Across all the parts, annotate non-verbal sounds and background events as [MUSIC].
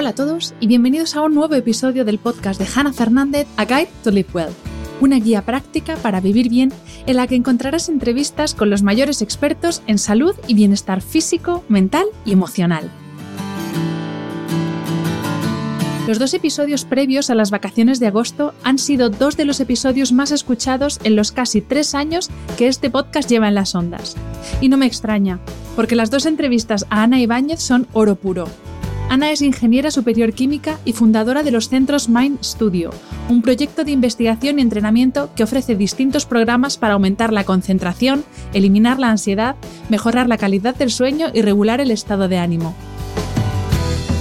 Hola a todos y bienvenidos a un nuevo episodio del podcast de Hannah Fernández, A Guide to Live Well. Una guía práctica para vivir bien en la que encontrarás entrevistas con los mayores expertos en salud y bienestar físico, mental y emocional. Los dos episodios previos a las vacaciones de agosto han sido dos de los episodios más escuchados en los casi tres años que este podcast lleva en las ondas. Y no me extraña, porque las dos entrevistas a Ana Ibáñez son oro puro. Ana es ingeniera superior química y fundadora de los centros Mind Studio, un proyecto de investigación y entrenamiento que ofrece distintos programas para aumentar la concentración, eliminar la ansiedad, mejorar la calidad del sueño y regular el estado de ánimo.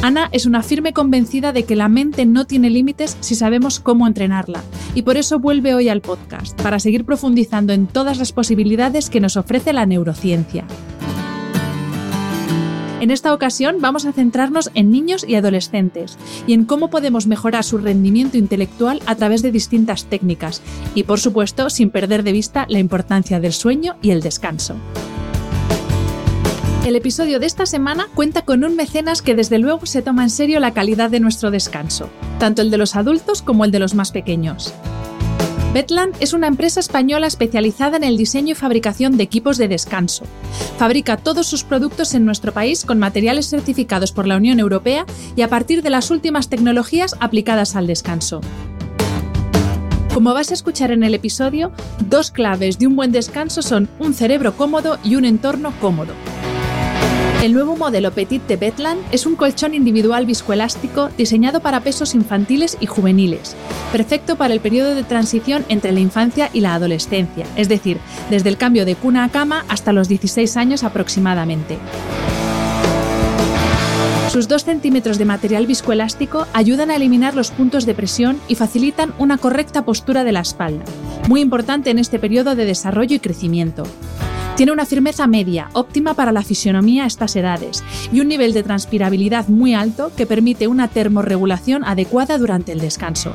Ana es una firme convencida de que la mente no tiene límites si sabemos cómo entrenarla, y por eso vuelve hoy al podcast, para seguir profundizando en todas las posibilidades que nos ofrece la neurociencia. En esta ocasión vamos a centrarnos en niños y adolescentes y en cómo podemos mejorar su rendimiento intelectual a través de distintas técnicas y por supuesto sin perder de vista la importancia del sueño y el descanso. El episodio de esta semana cuenta con un mecenas que desde luego se toma en serio la calidad de nuestro descanso, tanto el de los adultos como el de los más pequeños. Betland es una empresa española especializada en el diseño y fabricación de equipos de descanso. Fabrica todos sus productos en nuestro país con materiales certificados por la Unión Europea y a partir de las últimas tecnologías aplicadas al descanso. Como vas a escuchar en el episodio, dos claves de un buen descanso son un cerebro cómodo y un entorno cómodo. El nuevo modelo Petit de Betland es un colchón individual viscoelástico diseñado para pesos infantiles y juveniles, perfecto para el periodo de transición entre la infancia y la adolescencia, es decir, desde el cambio de cuna a cama hasta los 16 años aproximadamente. Sus 2 centímetros de material viscoelástico ayudan a eliminar los puntos de presión y facilitan una correcta postura de la espalda, muy importante en este periodo de desarrollo y crecimiento. Tiene una firmeza media, óptima para la fisionomía a estas edades, y un nivel de transpirabilidad muy alto que permite una termorregulación adecuada durante el descanso.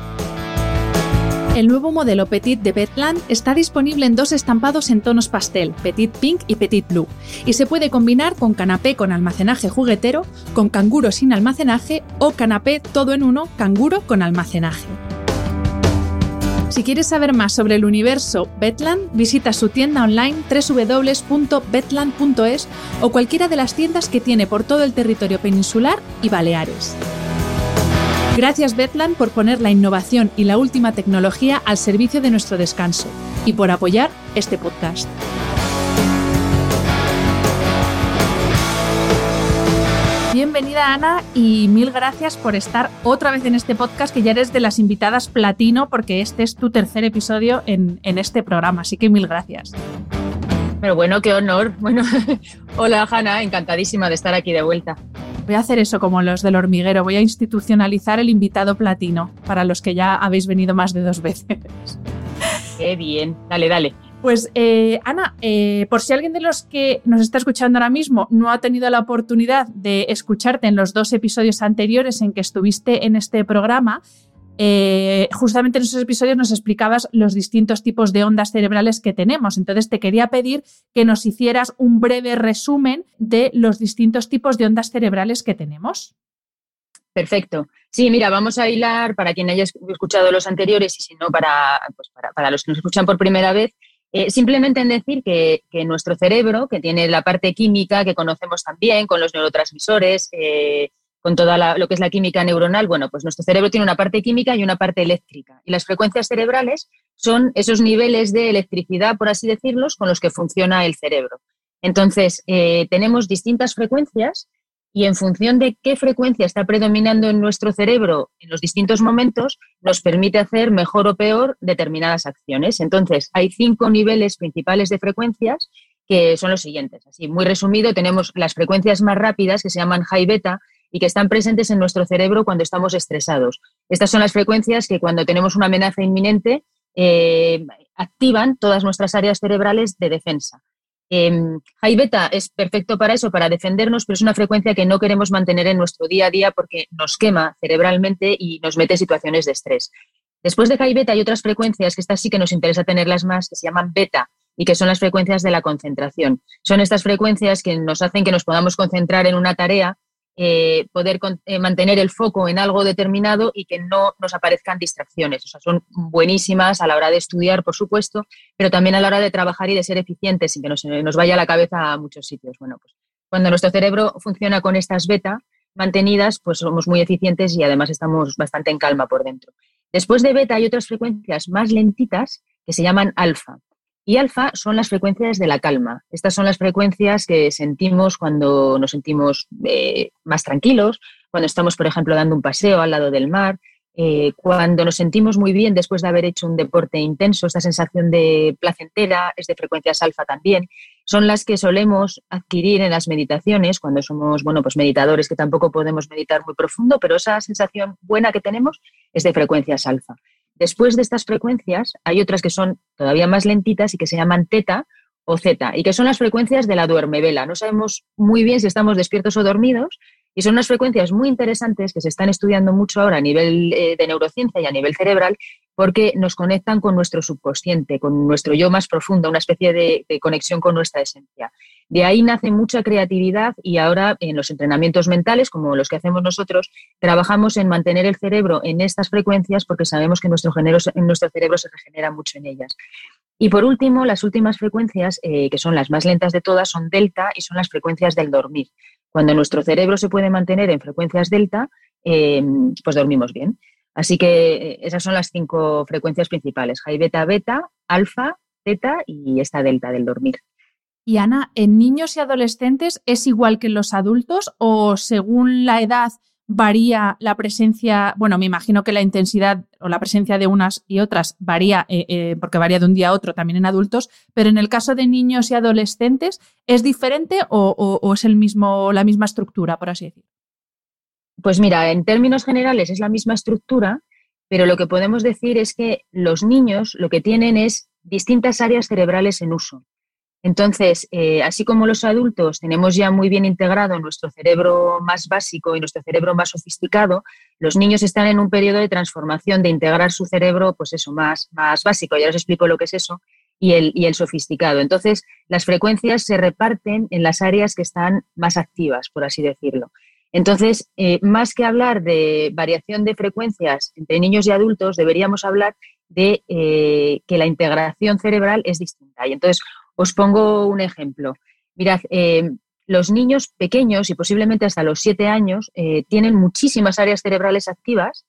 El nuevo modelo Petit de Betland está disponible en dos estampados en tonos pastel, Petit Pink y Petit Blue, y se puede combinar con canapé con almacenaje juguetero, con canguro sin almacenaje o canapé todo en uno, canguro con almacenaje. Si quieres saber más sobre el universo Betland, visita su tienda online www.betland.es o cualquiera de las tiendas que tiene por todo el territorio peninsular y Baleares. Gracias Betland por poner la innovación y la última tecnología al servicio de nuestro descanso y por apoyar este podcast. Bienvenida Ana y mil gracias por estar otra vez en este podcast que ya eres de las invitadas platino porque este es tu tercer episodio en, este programa, así que mil gracias. Pero bueno, qué honor. Bueno, [LAUGHS] hola Hanna, encantadísima de estar aquí de vuelta. Voy a hacer eso como los del hormiguero, voy a institucionalizar el invitado platino para los que ya habéis venido más de dos veces. Qué bien, dale, dale. Pues eh, Ana, eh, por si alguien de los que nos está escuchando ahora mismo no ha tenido la oportunidad de escucharte en los dos episodios anteriores en que estuviste en este programa, eh, justamente en esos episodios nos explicabas los distintos tipos de ondas cerebrales que tenemos. Entonces te quería pedir que nos hicieras un breve resumen de los distintos tipos de ondas cerebrales que tenemos. Perfecto. Sí, mira, vamos a hilar para quien haya escuchado los anteriores y si no, para, pues para, para los que nos escuchan por primera vez, eh, simplemente en decir que, nuestro cerebro, que tiene la parte química que conocemos también, con los neurotransmisores, eh, con toda lo que es la química neuronal, bueno, pues nuestro cerebro tiene una parte química y una parte eléctrica. Y las frecuencias cerebrales son esos niveles de electricidad, por así decirlos, con los que funciona el cerebro. Entonces, eh, tenemos distintas frecuencias y en función de qué frecuencia está predominando en nuestro cerebro en los distintos momentos, nos permite hacer mejor o peor determinadas acciones. Entonces, hay cinco niveles principales de frecuencias que son los siguientes. Así, muy resumido, tenemos las frecuencias más rápidas que se llaman high beta y que están presentes en nuestro cerebro cuando estamos estresados. Estas son las frecuencias que cuando tenemos una amenaza inminente eh, activan todas nuestras áreas cerebrales de defensa. Eh, high beta es perfecto para eso, para defendernos, pero es una frecuencia que no queremos mantener en nuestro día a día porque nos quema cerebralmente y nos mete situaciones de estrés. Después de high beta hay otras frecuencias que estas sí que nos interesa tenerlas más, que se llaman beta y que son las frecuencias de la concentración. Son estas frecuencias que nos hacen que nos podamos concentrar en una tarea eh, poder eh, mantener el foco en algo determinado y que no nos aparezcan distracciones. O sea, son buenísimas a la hora de estudiar, por supuesto, pero también a la hora de trabajar y de ser eficientes sin que nos, nos vaya la cabeza a muchos sitios. Bueno, pues cuando nuestro cerebro funciona con estas beta mantenidas, pues somos muy eficientes y además estamos bastante en calma por dentro. Después de beta hay otras frecuencias más lentitas que se llaman alfa. Y alfa son las frecuencias de la calma. Estas son las frecuencias que sentimos cuando nos sentimos eh, más tranquilos, cuando estamos, por ejemplo, dando un paseo al lado del mar, eh, cuando nos sentimos muy bien después de haber hecho un deporte intenso, esta sensación de placentera es de frecuencias alfa también. Son las que solemos adquirir en las meditaciones cuando somos, bueno, pues meditadores que tampoco podemos meditar muy profundo, pero esa sensación buena que tenemos es de frecuencias alfa. Después de estas frecuencias hay otras que son todavía más lentitas y que se llaman teta o zeta y que son las frecuencias de la duermevela. No sabemos muy bien si estamos despiertos o dormidos y son unas frecuencias muy interesantes que se están estudiando mucho ahora a nivel eh, de neurociencia y a nivel cerebral porque nos conectan con nuestro subconsciente, con nuestro yo más profundo, una especie de, conexión con nuestra esencia. De ahí nace mucha creatividad y ahora en los entrenamientos mentales, como los que hacemos nosotros, trabajamos en mantener el cerebro en estas frecuencias porque sabemos que nuestro, nuestro cerebro se regenera mucho en ellas. Y por último, las últimas frecuencias, eh, que son las más lentas de todas, son delta y son las frecuencias del dormir. Cuando nuestro cerebro se puede mantener en frecuencias delta, eh, pues dormimos bien. Así que eh, esas son las cinco frecuencias principales, high beta, beta, alfa, teta y esta delta del dormir. Y Ana, ¿en niños y adolescentes es igual que en los adultos o según la edad varía la presencia, bueno, me imagino que la intensidad o la presencia de unas y otras varía, eh, eh, porque varía de un día a otro también en adultos, pero en el caso de niños y adolescentes, ¿es diferente o, o es el mismo, la misma estructura, por así decirlo? Pues mira, en términos generales es la misma estructura, pero lo que podemos decir es que los niños lo que tienen es distintas áreas cerebrales en uso. Entonces, eh, así como los adultos tenemos ya muy bien integrado nuestro cerebro más básico y nuestro cerebro más sofisticado, los niños están en un periodo de transformación, de integrar su cerebro, pues eso, más, más básico. Ya os explico lo que es eso, y el, y el sofisticado. Entonces, las frecuencias se reparten en las áreas que están más activas, por así decirlo. Entonces, eh, más que hablar de variación de frecuencias entre niños y adultos, deberíamos hablar de eh, que la integración cerebral es distinta. Y entonces, os pongo un ejemplo. Mirad, eh, los niños pequeños y posiblemente hasta los siete años tienen muchísimas áreas cerebrales activas,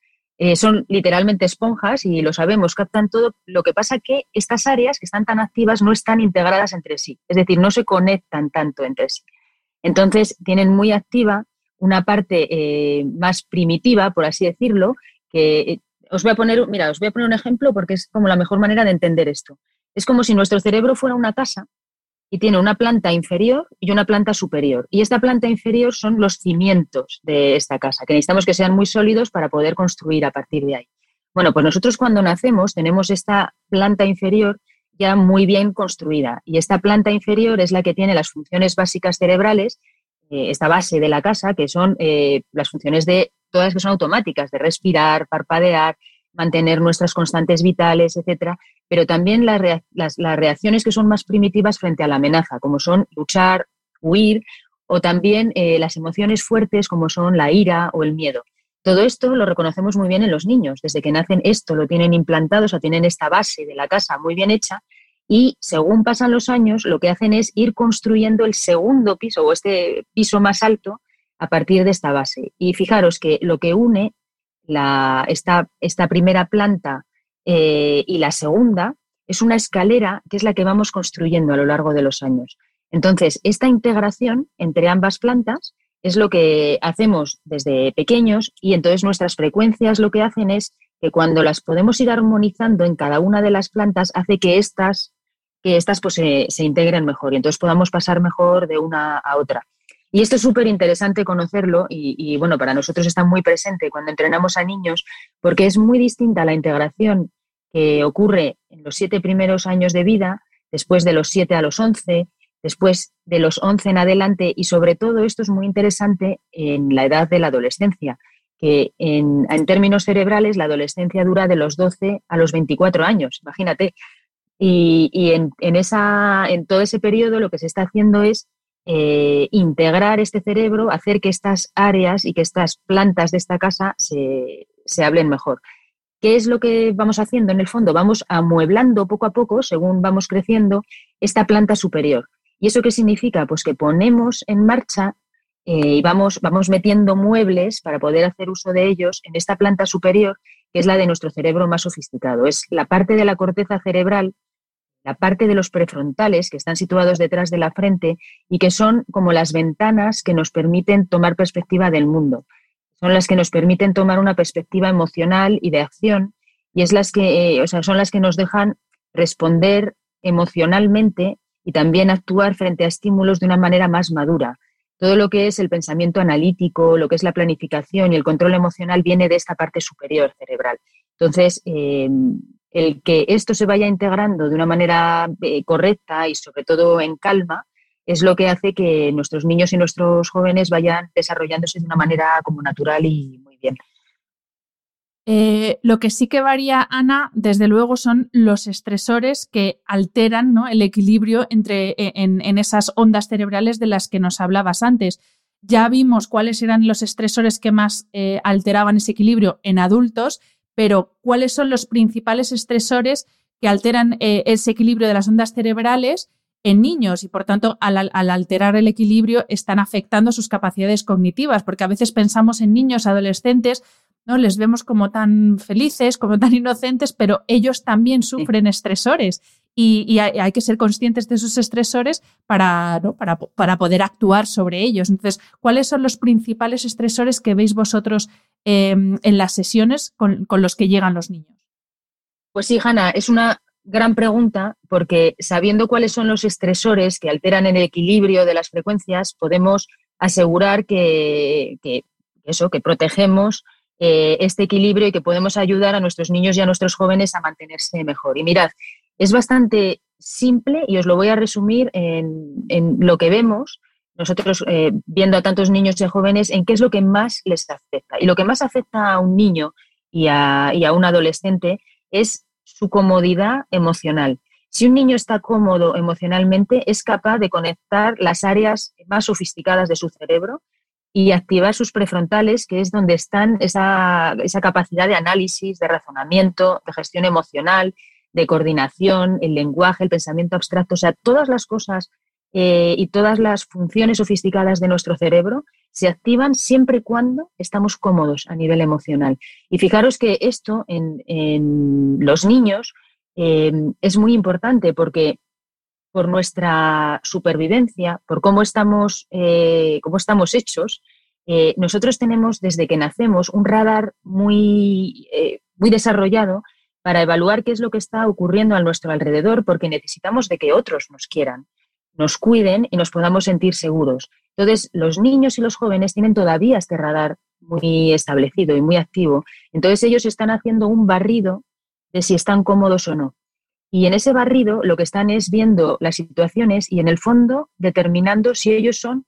son literalmente esponjas y lo sabemos, captan todo. Lo que pasa que estas áreas que están tan activas no están integradas entre sí, es decir, no se conectan tanto entre sí. Entonces, tienen muy activa una parte eh, más primitiva, por así decirlo, que eh, os voy a poner, mira, os voy a poner un ejemplo porque es como la mejor manera de entender esto. Es como si nuestro cerebro fuera una casa y tiene una planta inferior y una planta superior. Y esta planta inferior son los cimientos de esta casa, que necesitamos que sean muy sólidos para poder construir a partir de ahí. Bueno, pues nosotros cuando nacemos tenemos esta planta inferior ya muy bien construida y esta planta inferior es la que tiene las funciones básicas cerebrales eh, esta base de la casa, que son eh, las funciones de todas que son automáticas, de respirar, parpadear, mantener nuestras constantes vitales, etcétera, pero también las, reacciones que son más primitivas frente a la amenaza, como son luchar, huir, o también eh, las emociones fuertes como son la ira o el miedo. Todo esto lo reconocemos muy bien en los niños. Desde que nacen esto lo tienen implantado, o sea, tienen esta base de la casa muy bien hecha y según pasan los años, lo que hacen es ir construyendo el segundo piso o este piso más alto a partir de esta base. Y fijaros que lo que une la, esta, esta, primera planta eh, y la segunda es una escalera que es la que vamos construyendo a lo largo de los años. Entonces, esta integración entre ambas plantas es lo que hacemos desde pequeños y entonces nuestras frecuencias lo que hacen es que cuando las podemos ir armonizando en cada una de las plantas hace que estas, que estas pues, se, integren mejor y entonces podamos pasar mejor de una a otra. Y esto es súper interesante conocerlo y, y, bueno, para nosotros está muy presente cuando entrenamos a niños porque es muy distinta la integración que ocurre en los siete primeros años de vida, después de los siete a los once, después de los 11 en adelante y sobre todo esto es muy interesante en la edad de la adolescencia, que en, términos cerebrales la adolescencia dura de los 12 a los 24 años, imagínate. Y, en, esa, en todo ese periodo lo que se está haciendo es eh, integrar este cerebro, hacer que estas áreas y que estas plantas de esta casa se, se hablen mejor. ¿Qué es lo que vamos haciendo en el fondo? Vamos amueblando poco a poco, según vamos creciendo, esta planta superior. ¿Y eso qué significa? Pues que ponemos en marcha eh, y vamos, vamos metiendo muebles para poder hacer uso de ellos en esta planta superior, que es la de nuestro cerebro más sofisticado. Es la parte de la corteza cerebral, la parte de los prefrontales que están situados detrás de la frente y que son como las ventanas que nos permiten tomar perspectiva del mundo. Son las que nos permiten tomar una perspectiva emocional y de acción y es las que, eh, o sea, son las que nos dejan responder emocionalmente y también actuar frente a estímulos de una manera más madura. Todo lo que es el pensamiento analítico, lo que es la planificación y el control emocional viene de esta parte superior cerebral. Entonces, eh, el que esto se vaya integrando de una manera eh, correcta y sobre todo en calma es lo que hace que nuestros niños y nuestros jóvenes vayan desarrollándose de una manera como natural y muy bien. Eh, lo que sí que varía, Ana, desde luego, son los estresores que alteran el equilibrio entre, e, en, esas ondas cerebrales de las que nos hablabas antes. Ya vimos cuáles eran los estresores que más eh, alteraban ese equilibrio en adultos, pero ¿cuáles son los principales estresores que alteran eh, ese equilibrio de las ondas cerebrales en niños y por tanto al, al, alterar el equilibrio están afectando sus capacidades cognitivas, porque a veces pensamos en niños, adolescentes, ¿no? Les vemos como tan felices, como tan inocentes, pero ellos también sufren estresores y, hay, que ser conscientes de esos estresores para, para, para, poder actuar sobre ellos. Entonces, ¿cuáles son los principales estresores que veis vosotros em, en las sesiones con, con, los que llegan los niños? Pues sí, Hanna, es una gran pregunta porque sabiendo cuáles son los estresores que alteran el equilibrio de las frecuencias, podemos asegurar que, que eso, que protegemos eh, este equilibrio y que podemos ayudar a nuestros niños y a nuestros jóvenes a mantenerse mejor. Y mirad, es bastante simple y os lo voy a resumir en, lo que vemos nosotros eh, viendo a tantos niños y jóvenes en qué es lo que más les afecta. Y lo que más afecta a un niño y a, y a un adolescente es su comodidad emocional. Si un niño está cómodo emocionalmente, es capaz de conectar las áreas más sofisticadas de su cerebro y activar sus prefrontales, que es donde están esa, esa, capacidad de análisis, de razonamiento, de gestión emocional, de coordinación, el lenguaje, el pensamiento abstracto, o sea, todas las cosas eh, y todas las funciones sofisticadas de nuestro cerebro se activan siempre y cuando estamos cómodos a nivel emocional. Y fijaros que esto en, los niños eh, es muy importante porque por nuestra supervivencia, por cómo estamos, eh, cómo estamos hechos, nosotros tenemos desde que nacemos un radar muy, muy desarrollado para evaluar qué es lo que está ocurriendo a nuestro alrededor, porque necesitamos de que otros nos quieran, nos cuiden y nos podamos sentir seguros. Entonces, los niños y los jóvenes tienen todavía este radar muy establecido y muy activo. Entonces, ellos están haciendo un barrido de si están cómodos o no. Y en ese barrido lo que están es viendo las situaciones y en el fondo determinando si ellos son,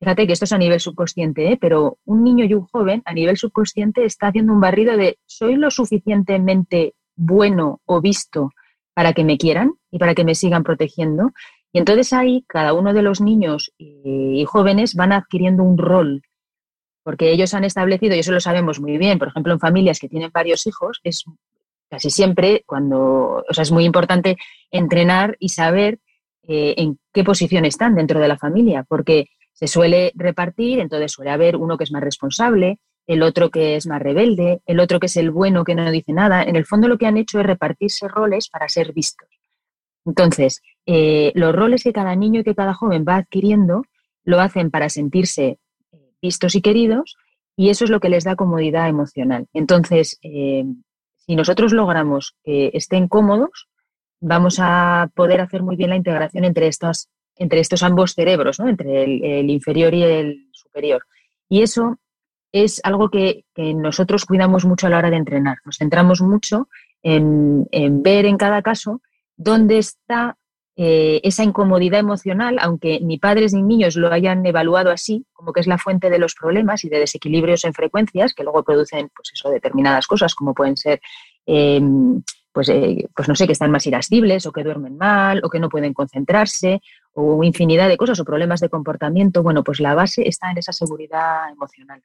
fíjate que esto es a nivel subconsciente, ¿eh? pero un niño y un joven a nivel subconsciente está haciendo un barrido de soy lo suficientemente bueno o visto para que me quieran y para que me sigan protegiendo. Y entonces ahí cada uno de los niños y jóvenes van adquiriendo un rol, porque ellos han establecido, y eso lo sabemos muy bien, por ejemplo, en familias que tienen varios hijos, es casi siempre cuando, o sea, es muy importante entrenar y saber eh, en qué posición están dentro de la familia, porque se suele repartir, entonces suele haber uno que es más responsable, el otro que es más rebelde, el otro que es el bueno que no dice nada. En el fondo lo que han hecho es repartirse roles para ser vistos. Entonces, eh, los roles que cada niño y que cada joven va adquiriendo lo hacen para sentirse vistos y queridos y eso es lo que les da comodidad emocional. Entonces, eh, si nosotros logramos que estén cómodos, vamos a poder hacer muy bien la integración entre estos, entre estos ambos cerebros, ¿no? entre el, inferior y el superior. Y eso es algo que, nosotros cuidamos mucho a la hora de entrenar. Nos centramos mucho en ver en cada caso dónde está eh, esa incomodidad emocional, aunque ni padres ni niños lo hayan evaluado así, como que es la fuente de los problemas y de desequilibrios en frecuencias que luego producen pues eso, determinadas cosas, como pueden ser, em, pues, eh, pues no sé, que están más irascibles o que duermen mal o que no pueden concentrarse o infinidad de cosas o problemas de comportamiento. Bueno, pues la base está en esa seguridad emocional.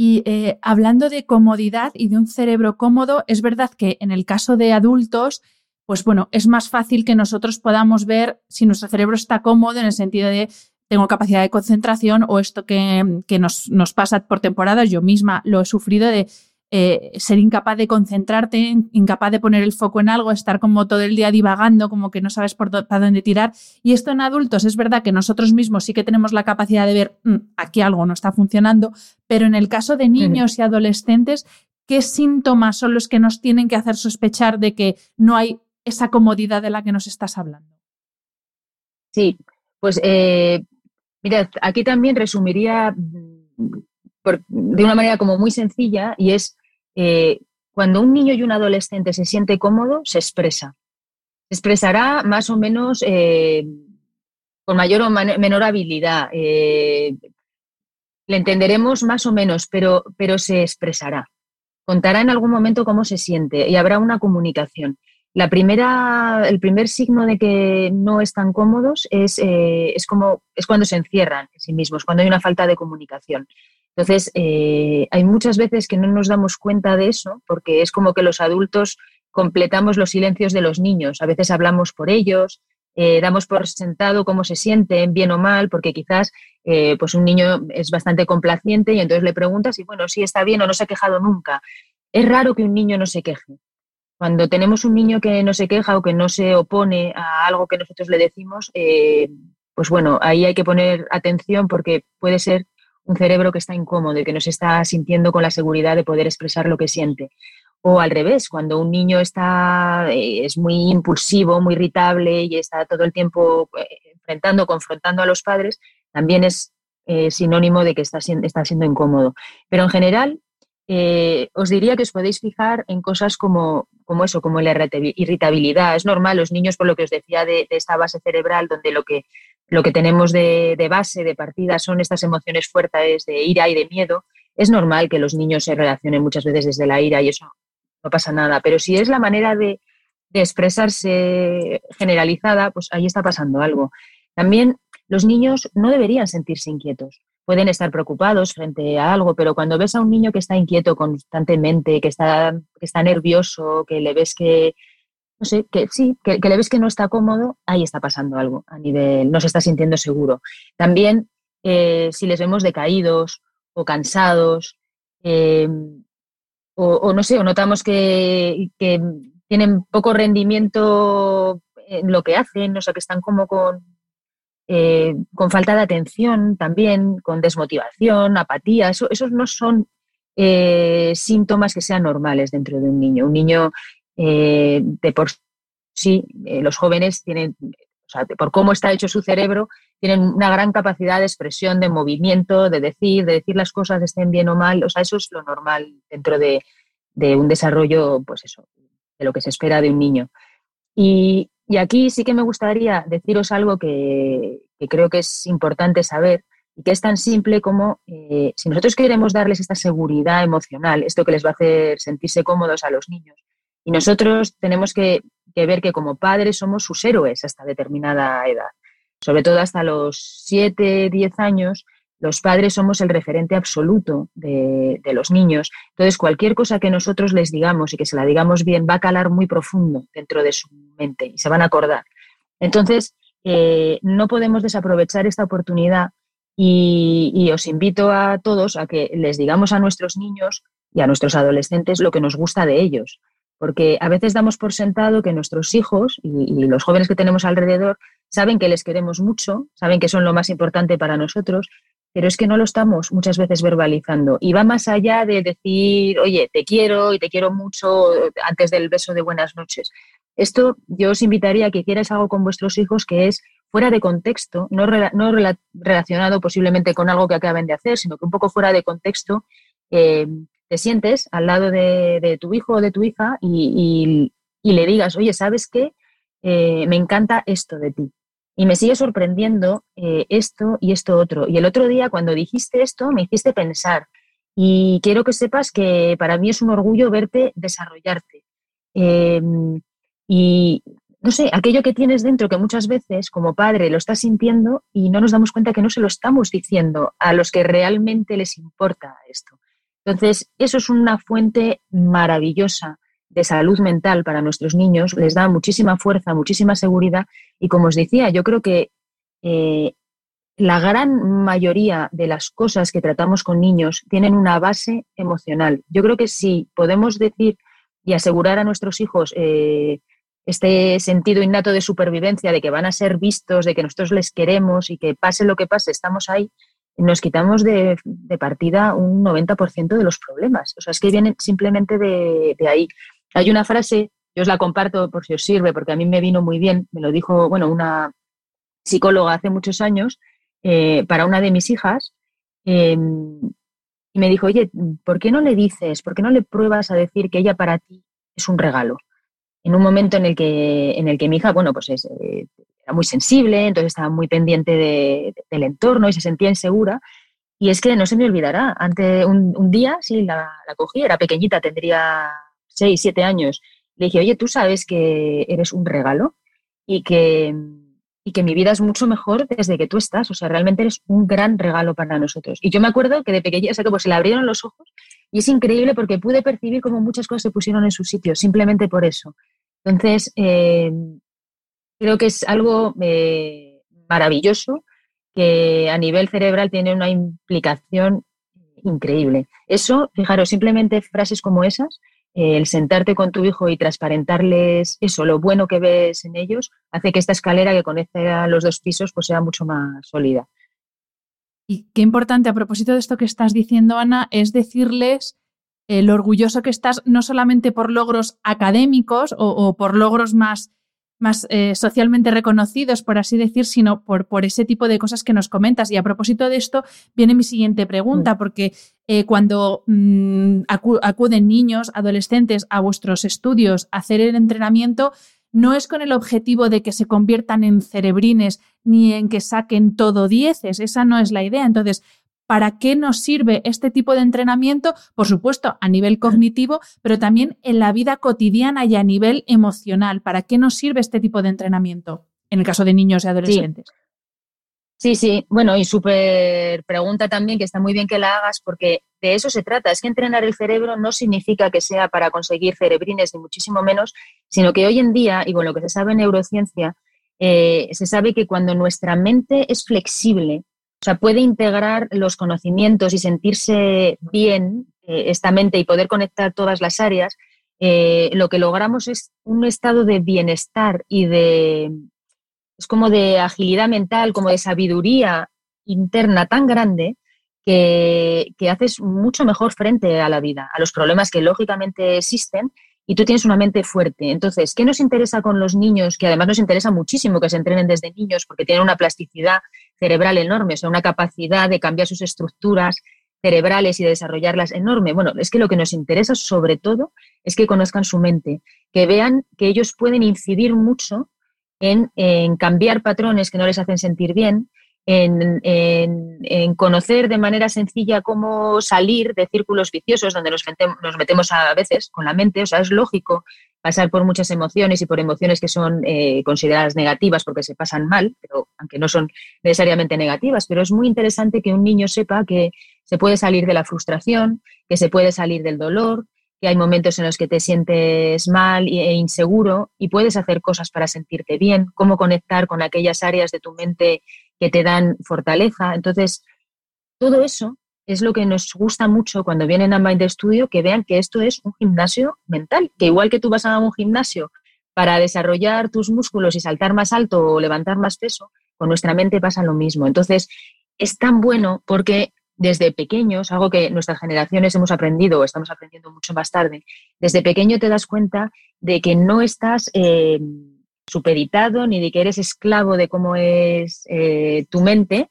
Y eh, hablando de comodidad y de un cerebro cómodo, es verdad que en el caso de adultos, pues bueno, es más fácil que nosotros podamos ver si nuestro cerebro está cómodo en el sentido de tengo capacidad de concentración o esto que, nos, nos, pasa por temporadas, yo misma lo he sufrido de eh, ser incapaz de concentrarte, incapaz de poner el foco en algo, estar como todo el día divagando, como que no sabes por para dónde tirar. Y esto en adultos es verdad que nosotros mismos sí que tenemos la capacidad de ver mm, aquí algo no está funcionando, pero en el caso de niños y adolescentes, ¿qué síntomas son los que nos tienen que hacer sospechar de que no hay esa comodidad de la que nos estás hablando? Sí, pues eh, aquí también resumiría mm, de una manera como muy sencilla y es eh, cuando un niño y un adolescente se siente cómodo, se expresa. Se expresará más o menos eh, con mayor o menor habilidad. le entenderemos más o menos, pero, pero se expresará. Contará en algún momento cómo se siente y habrá una comunicación. La primera, el primer signo de que no están cómodos es, eh, es, como, es cuando se encierran en sí mismos, cuando hay una falta de comunicación. Entonces, eh, hay muchas veces que no nos damos cuenta de eso porque es como que los adultos completamos los silencios de los niños. A veces hablamos por ellos, eh, damos por sentado cómo se sienten, bien o mal, porque quizás pues un niño es bastante complaciente y entonces le preguntas y bueno, si está bien o no se ha quejado nunca. Es raro que un niño no se queje. Cuando tenemos un niño que no se queja o que no se opone a algo que nosotros le decimos, eh, pues bueno, ahí hay que poner atención porque puede ser un cerebro que está incómodo y que no se está sintiendo con la seguridad de poder expresar lo que siente. O al revés, cuando un niño está, eh, es muy impulsivo, muy irritable y está todo el tiempo eh, enfrentando, confrontando a los padres, también es sinónimo de que está, siendo incómodo. Pero en general, os diría que os podéis fijar en cosas como, como eso, como la irritabilidad. Es normal, los niños, por lo que os decía de, esta base cerebral, donde lo que, lo que tenemos de, base, de partida, son estas emociones fuertes de ira y de miedo, es normal que los niños se relacionen muchas veces desde la ira y eso no pasa nada. Pero si es la manera de, de expresarse generalizada, pues ahí está pasando algo. También los niños no deberían sentirse inquietos pueden estar preocupados frente a algo, pero cuando ves a un niño que está inquieto constantemente, que está, que está nervioso, que le ves que, no sé, que sí, que, le ves que no está cómodo, ahí está pasando algo a nivel, no se está sintiendo seguro. También eh, si les vemos decaídos o cansados, em, o, no sé, o notamos que, que tienen poco rendimiento en lo que hacen, o sea, que están como con eh, con falta de atención también, con desmotivación, apatía. Eso, esos no son eh, síntomas que sean normales dentro de un niño. Un niño eh, de por sí, los jóvenes tienen, o sea, por cómo está hecho su cerebro, tienen una gran capacidad de expresión, de movimiento, de decir, de decir las cosas estén bien o mal. O sea, eso es lo normal dentro de, de un desarrollo, pues eso, de lo que se espera de un niño. Y, y aquí sí que me gustaría deciros algo que, creo que es importante saber y que es tan simple como eh, si nosotros queremos darles esta seguridad emocional, esto que les va a hacer sentirse cómodos a los niños, y nosotros tenemos que, ver que como padres somos sus héroes hasta determinada edad, sobre todo hasta los 7, 10 años, los padres somos el referente absoluto de, los niños. Entonces, cualquier cosa que nosotros les digamos y que se la digamos bien va a calar muy profundo dentro de su mente y se van a acordar. Entonces, eh, no podemos desaprovechar esta oportunidad y, y, os invito a todos a que les digamos a nuestros niños y a nuestros adolescentes lo que nos gusta de ellos. Porque a veces damos por sentado que nuestros hijos y, los jóvenes que tenemos alrededor saben que les queremos mucho, saben que son lo más importante para nosotros, pero es que no lo estamos muchas veces verbalizando. Y va más allá de decir, oye, te quiero y te quiero mucho antes del beso de buenas noches. Esto yo os invitaría a que hicierais algo con vuestros hijos que es fuera de contexto, no, no relacionado posiblemente con algo que acaben de hacer, sino que un poco fuera de contexto, eh, te sientes al lado de, tu hijo o de tu hija y, le digas, oye, ¿sabes qué? Eh, me encanta esto de ti. Y me sigue sorprendiendo eh, esto y esto otro. Y el otro día, cuando dijiste esto, me hiciste pensar. Y quiero que sepas que para mí es un orgullo verte desarrollarte. Y no sé, aquello que tienes dentro que muchas veces como padre lo estás sintiendo y no nos damos cuenta que no se lo estamos diciendo a los que realmente les importa esto. Entonces, eso es una fuente maravillosa de salud mental para nuestros niños, les da muchísima fuerza, muchísima seguridad y como os decía, yo creo que eh, la gran mayoría de las cosas que tratamos con niños tienen una base emocional. Yo creo que si podemos decir y asegurar a nuestros hijos eh, este sentido innato de supervivencia, de que van a ser vistos, de que nosotros les queremos y que pase lo que pase, estamos ahí, nos quitamos de, partida un 90% de los problemas. O sea, es que vienen simplemente de, ahí. Hay una frase, yo os la comparto por si os sirve, porque a mí me vino muy bien, me lo dijo, bueno, una psicóloga hace muchos años, eh, para una de mis hijas, em, y me dijo, oye, ¿por qué no le dices, por qué no le pruebas a decir que ella para ti es un regalo? en un momento en el que, en el que mi hija, bueno, pues eh, era muy sensible, entonces estaba muy pendiente del entorno y se sentía insegura. Y es que no se me olvidará, ante un, día, sí, la, cogí, era pequeñita, tendría seis, siete años. Le dije, oye, tú sabes que eres un regalo y que, y que mi vida es mucho mejor desde que tú estás. O sea, realmente eres un gran regalo para nosotros. Y yo me acuerdo que de pequeña, o sea, como se le abrieron los ojos y es increíble porque pude percibir cómo muchas cosas se pusieron en su sitio, simplemente por eso. Entonces, eh, creo que es algo eh, maravilloso que a nivel cerebral tiene una implicación increíble. Eso, fijaros, simplemente frases como esas, el sentarte con tu hijo y transparentarles eso, lo bueno que ves en ellos, hace que esta escalera que conecta a los dos pisos pues sea mucho más sólida. Y qué importante a propósito de esto que estás diciendo, Ana, es decirles lo orgulloso que estás no solamente por logros académicos o, por logros más, más eh, socialmente reconocidos, por así decir, sino por, por, ese tipo de cosas que nos comentas. Y a propósito de esto, viene mi siguiente pregunta, mm. porque eh, cuando mm, acuden niños, adolescentes a vuestros estudios a hacer el entrenamiento, no es con el objetivo de que se conviertan en cerebrines ni en que saquen todo dieces, esa no es la idea. Entonces, ¿para qué nos sirve este tipo de entrenamiento? Por supuesto, a nivel cognitivo, pero también en la vida cotidiana y a nivel emocional. ¿Para qué nos sirve este tipo de entrenamiento en el caso de niños y adolescentes? Sí, sí, bueno, y súper pregunta también, que está muy bien que la hagas, porque de eso se trata. Es que entrenar el cerebro no significa que sea para conseguir cerebrines, ni muchísimo menos, sino que hoy en día, y con lo que se sabe en neurociencia, eh, se sabe que cuando nuestra mente es flexible, o sea, puede integrar los conocimientos y sentirse bien eh, esta mente y poder conectar todas las áreas, eh, lo que logramos es un estado de bienestar y de, es como de agilidad mental, como de sabiduría interna tan grande que, que, haces mucho mejor frente a la vida, a los problemas que lógicamente existen y tú tienes una mente fuerte. Entonces, ¿qué nos interesa con los niños? Que además nos interesa muchísimo que se entrenen desde niños porque tienen una plasticidad cerebral enorme, o sea, una capacidad de cambiar sus estructuras cerebrales y de desarrollarlas enorme. Bueno, es que lo que nos interesa sobre todo es que conozcan su mente, que vean que ellos pueden incidir mucho en, cambiar patrones que no les hacen sentir bien, en, conocer de manera sencilla cómo salir de círculos viciosos donde nos metemos a veces con la mente. O sea, es lógico pasar por muchas emociones y por emociones que son eh, consideradas negativas porque se pasan mal, pero aunque no son necesariamente negativas, pero es muy interesante que un niño sepa que se puede salir de la frustración, que se puede salir del dolor, que hay momentos en los que te sientes mal e inseguro y puedes hacer cosas para sentirte bien, cómo conectar con aquellas áreas de tu mente que te dan fortaleza. Entonces, todo eso es lo que nos gusta mucho cuando vienen a Mind Studio, que vean que esto es un gimnasio mental, que igual que tú vas a un gimnasio para desarrollar tus músculos y saltar más alto o levantar más peso, con nuestra mente pasa lo mismo. Entonces, es tan bueno porque desde pequeños, algo que nuestras generaciones hemos aprendido o estamos aprendiendo mucho más tarde, desde pequeño te das cuenta de que no estás eh, supeditado ni de que eres esclavo de cómo es eh, tu mente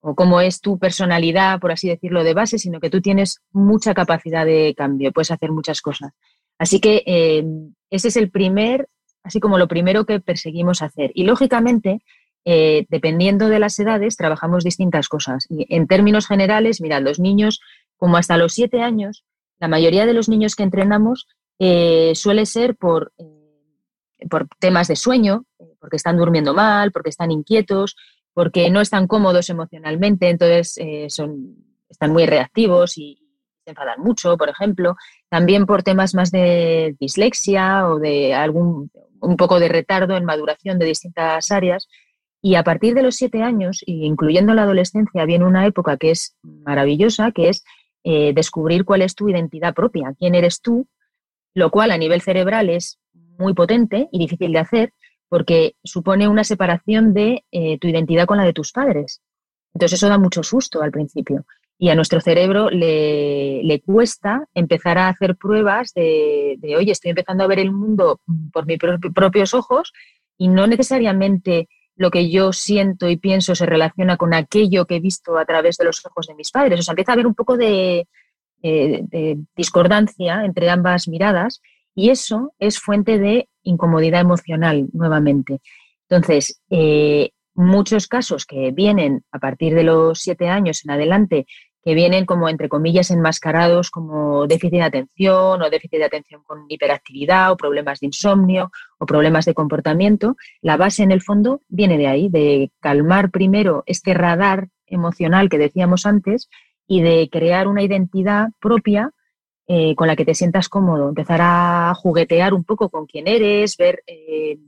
o cómo es tu personalidad, por así decirlo, de base, sino que tú tienes mucha capacidad de cambio, puedes hacer muchas cosas. Así que eh, ese es el primer, así como lo primero que perseguimos hacer. Y lógicamente, eh, dependiendo de las edades, trabajamos distintas cosas. Y en términos generales, mira, los niños, como hasta los siete años, la mayoría de los niños que entrenamos eh, suele ser por, por temas de sueño, porque están durmiendo mal, porque están inquietos, porque no están cómodos emocionalmente, entonces son, están muy reactivos y, se enfadan mucho, por ejemplo. También por temas más de dislexia o de algún un poco de retardo en maduración de distintas áreas. Y a partir de los siete años, incluyendo la adolescencia, viene una época que es maravillosa, que es eh, descubrir cuál es tu identidad propia, quién eres tú, lo cual a nivel cerebral es muy potente y difícil de hacer porque supone una separación de eh, tu identidad con la de tus padres. Entonces eso da mucho susto al principio y a nuestro cerebro le, cuesta empezar a hacer pruebas de, de, oye, estoy empezando a ver el mundo por mis propios ojos y no necesariamente lo que yo siento y pienso se relaciona con aquello que he visto a través de los ojos de mis padres. O sea, empieza a haber un poco de, eh, discordancia entre ambas miradas y eso es fuente de incomodidad emocional nuevamente. Entonces, eh, muchos casos que vienen a partir de los siete años en adelante que vienen como, entre comillas, enmascarados como déficit de atención o déficit de atención con hiperactividad o problemas de insomnio o problemas de comportamiento, la base en el fondo viene de ahí, de calmar primero este radar emocional que decíamos antes y de crear una identidad propia eh, con la que te sientas cómodo, empezar a juguetear un poco con quién eres, ver, eh,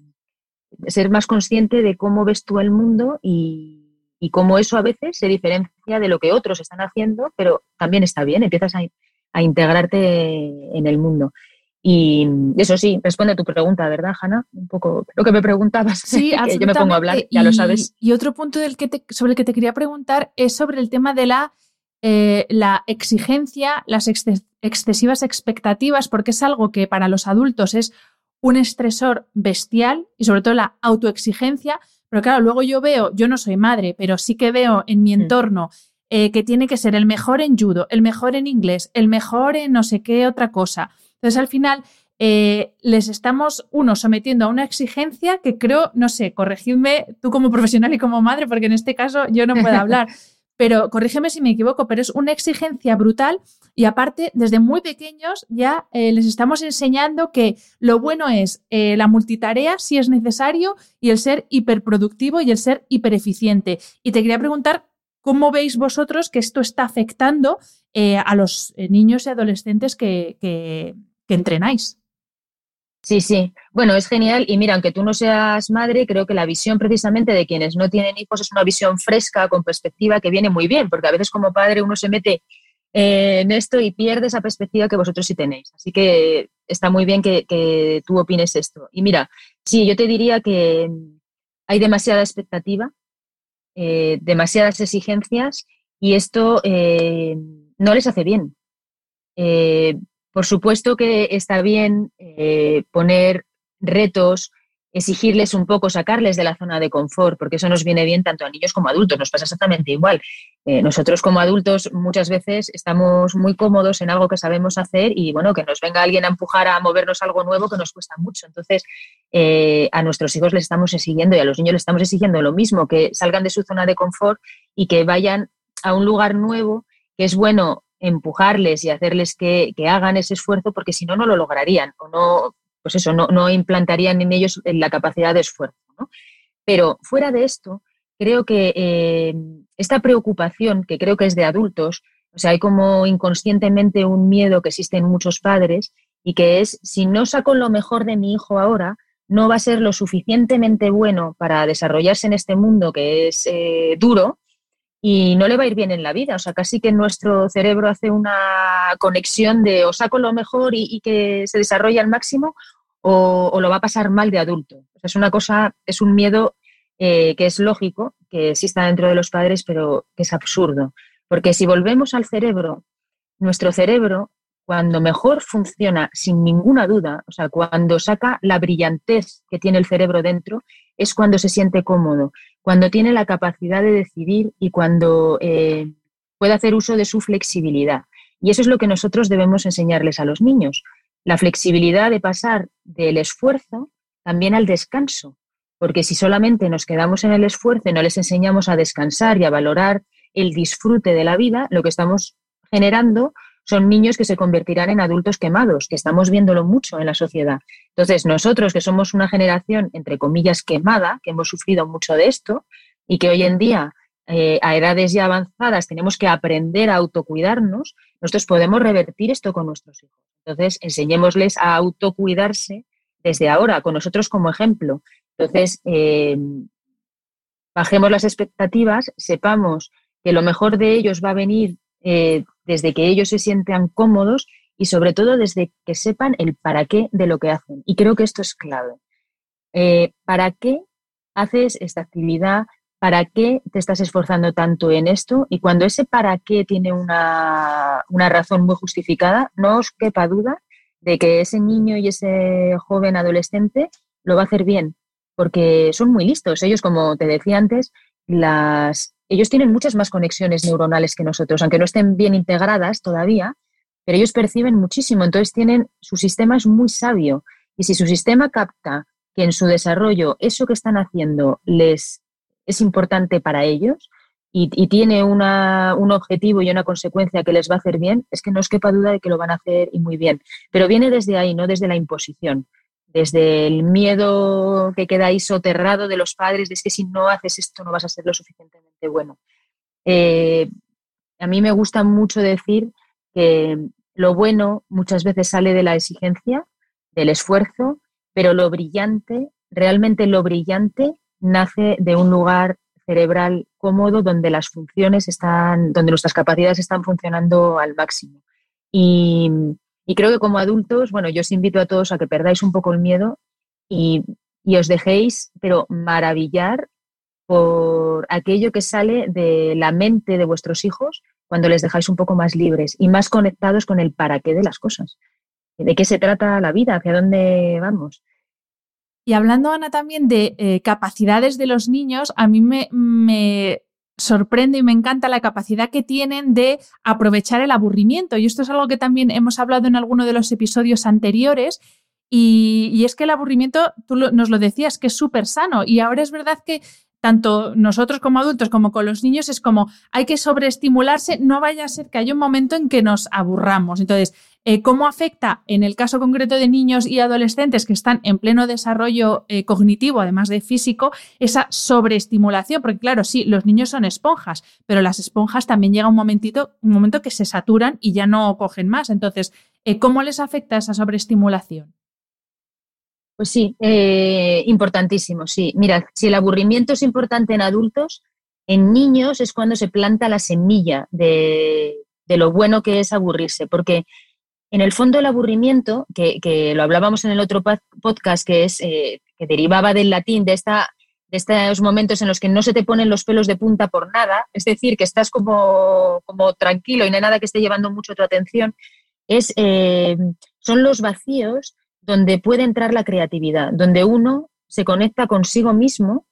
ser más consciente de cómo ves tú el mundo y, y cómo eso a veces se diferencia de lo que otros están haciendo, pero también está bien, empiezas a, integrarte en el mundo. Y eso sí, responde a tu pregunta, ¿verdad, Hanna? Un poco lo que me preguntabas. Sí, [LAUGHS] yo me pongo a hablar, ya lo sabes. Y otro punto del que sobre el que te quería preguntar es sobre el tema de la, eh, la exigencia, las excesivas expectativas, porque es algo que para los adultos es un estresor bestial y sobre todo la autoexigencia, pero claro, luego yo veo, yo no soy madre, pero sí que veo en mi mm. entorno eh, que tiene que ser el mejor en judo, el mejor en inglés, el mejor en no sé qué otra cosa. Entonces al final eh, les estamos, uno, sometiendo a una exigencia que creo, no sé, corregidme tú como profesional y como madre, porque en este caso yo no puedo hablar, [LAUGHS] pero corrígeme si me equivoco, pero es una exigencia brutal y aparte, desde muy pequeños ya eh, les estamos enseñando que lo bueno es eh, la multitarea si es necesario y el ser hiperproductivo y el ser hipereficiente. Y te quería preguntar, ¿cómo veis vosotros que esto está afectando eh, a los niños y adolescentes que, que entrenáis? Sí, sí. Bueno, es genial. Y mira, aunque tú no seas madre, creo que la visión precisamente de quienes no tienen hijos es una visión fresca, con perspectiva, que viene muy bien, porque a veces como padre uno se mete eh, en esto y pierde esa perspectiva que vosotros sí tenéis. Así que está muy bien que, tú opines esto. Y mira, sí, yo te diría que hay demasiada expectativa, eh, demasiadas exigencias y esto eh, no les hace bien. Por supuesto que está bien poner retos, exigirles un poco, sacarles de la zona de confort, porque eso nos viene bien tanto a niños como a adultos, nos pasa exactamente igual. Eh, nosotros como adultos muchas veces estamos muy cómodos en algo que sabemos hacer y bueno, que nos venga alguien a empujar a movernos algo nuevo que nos cuesta mucho. Entonces, eh, a nuestros hijos les estamos exigiendo y a los niños les estamos exigiendo lo mismo, que salgan de su zona de confort y que vayan a un lugar nuevo, que es bueno empujarles y hacerles que, que hagan ese esfuerzo porque si no, no lo lograrían o no pues eso, no, implantarían en ellos la capacidad de esfuerzo. Pero fuera de esto, creo que eh, esta preocupación, que creo que es de adultos, o sea, hay como inconscientemente un miedo que existe en muchos padres y que es, si no saco lo mejor de mi hijo ahora, no va a ser lo suficientemente bueno para desarrollarse en este mundo que es eh, duro y no le va a ir bien en la vida. O sea, casi que nuestro cerebro hace una conexión de o saco lo mejor y, que se desarrolle al máximo o, lo va a pasar mal de adulto. es una cosa, es un miedo eh, que es lógico, que está dentro de los padres, pero que es absurdo. Porque si volvemos al cerebro, nuestro cerebro, cuando mejor funciona, sin ninguna duda, o sea, cuando saca la brillantez que tiene el cerebro dentro, es cuando se siente cómodo, cuando tiene la capacidad de decidir y cuando eh, puede hacer uso de su flexibilidad. Y eso es lo que nosotros debemos enseñarles a los niños, la flexibilidad de pasar del esfuerzo también al descanso, porque si solamente nos quedamos en el esfuerzo y no les enseñamos a descansar y a valorar el disfrute de la vida, lo que estamos generando son niños que se convertirán en adultos quemados, que estamos viéndolo mucho en la sociedad. Entonces, nosotros que somos una generación, entre comillas, quemada, que hemos sufrido mucho de esto y que hoy en día eh, a edades ya avanzadas tenemos que aprender a autocuidarnos, nosotros podemos revertir esto con nuestros hijos. Entonces, enseñémosles a autocuidarse desde ahora, con nosotros como ejemplo. Entonces, eh, bajemos las expectativas, sepamos que lo mejor de ellos va a venir eh, desde que ellos se sientan cómodos y sobre todo desde que sepan el para qué de lo que hacen. Y creo que esto es clave. ¿Para qué haces esta actividad? ¿para qué te estás esforzando tanto en esto? Y cuando ese para qué tiene una, razón muy justificada, no os quepa duda de que ese niño y ese joven adolescente lo va a hacer bien, porque son muy listos. Ellos, como te decía antes, las, ellos tienen muchas más conexiones neuronales que nosotros, aunque no estén bien integradas todavía, pero ellos perciben muchísimo, entonces tienen, su sistema es muy sabio. Y si su sistema capta que en su desarrollo eso que están haciendo les es importante para ellos y, tiene un objetivo y una consecuencia que les va a hacer bien, es que no os quepa duda de que lo van a hacer y muy bien. Pero viene desde ahí, no desde la imposición, desde el miedo que queda ahí de los padres, de que si no haces esto no vas a ser lo suficientemente bueno. Eh, a mí me gusta mucho decir que lo bueno muchas veces sale de la exigencia, del esfuerzo, pero lo brillante, realmente lo brillante, nace de un lugar cerebral cómodo donde las funciones están, donde nuestras capacidades están funcionando al máximo. Y, creo que como adultos, bueno, yo os invito a todos a que perdáis un poco el miedo y, y os dejéis, pero maravillar por aquello que sale de la mente de vuestros hijos cuando les dejáis un poco más libres y más conectados con el para qué de las cosas. ¿De qué se trata la vida? ¿Hacia dónde vamos? Y hablando, Ana, también de eh, capacidades de los niños, a mí me, sorprende y me encanta la capacidad que tienen de aprovechar el aburrimiento. Y esto es algo que también hemos hablado en alguno de los episodios anteriores. Y, es que el aburrimiento, tú nos lo decías, que es súper sano. Y ahora es verdad que tanto nosotros como adultos como con los niños es como hay que sobreestimularse, no vaya a ser que haya un momento en que nos aburramos. Entonces, eh, ¿Cómo afecta en el caso concreto de niños y adolescentes que están en pleno desarrollo eh, cognitivo, además de físico, esa sobreestimulación? Porque claro, sí, los niños son esponjas, pero las esponjas también llega un momentito, un momento que se saturan y ya no cogen más. Entonces, eh, ¿cómo les afecta esa sobreestimulación? Pues sí, importantísimo, sí. Mira, si el aburrimiento es importante en adultos, en niños es cuando se planta la semilla de, de lo bueno que es aburrirse, porque en el fondo el aburrimiento, que, lo hablábamos en el otro podcast, que es eh, que derivaba del latín, de, esta, de estos momentos en los que no se te ponen los pelos de punta por nada, es decir, que estás como, como tranquilo y no hay nada que esté llevando mucho tu atención, es, eh, son los vacíos donde puede entrar la creatividad, donde uno se conecta consigo mismo,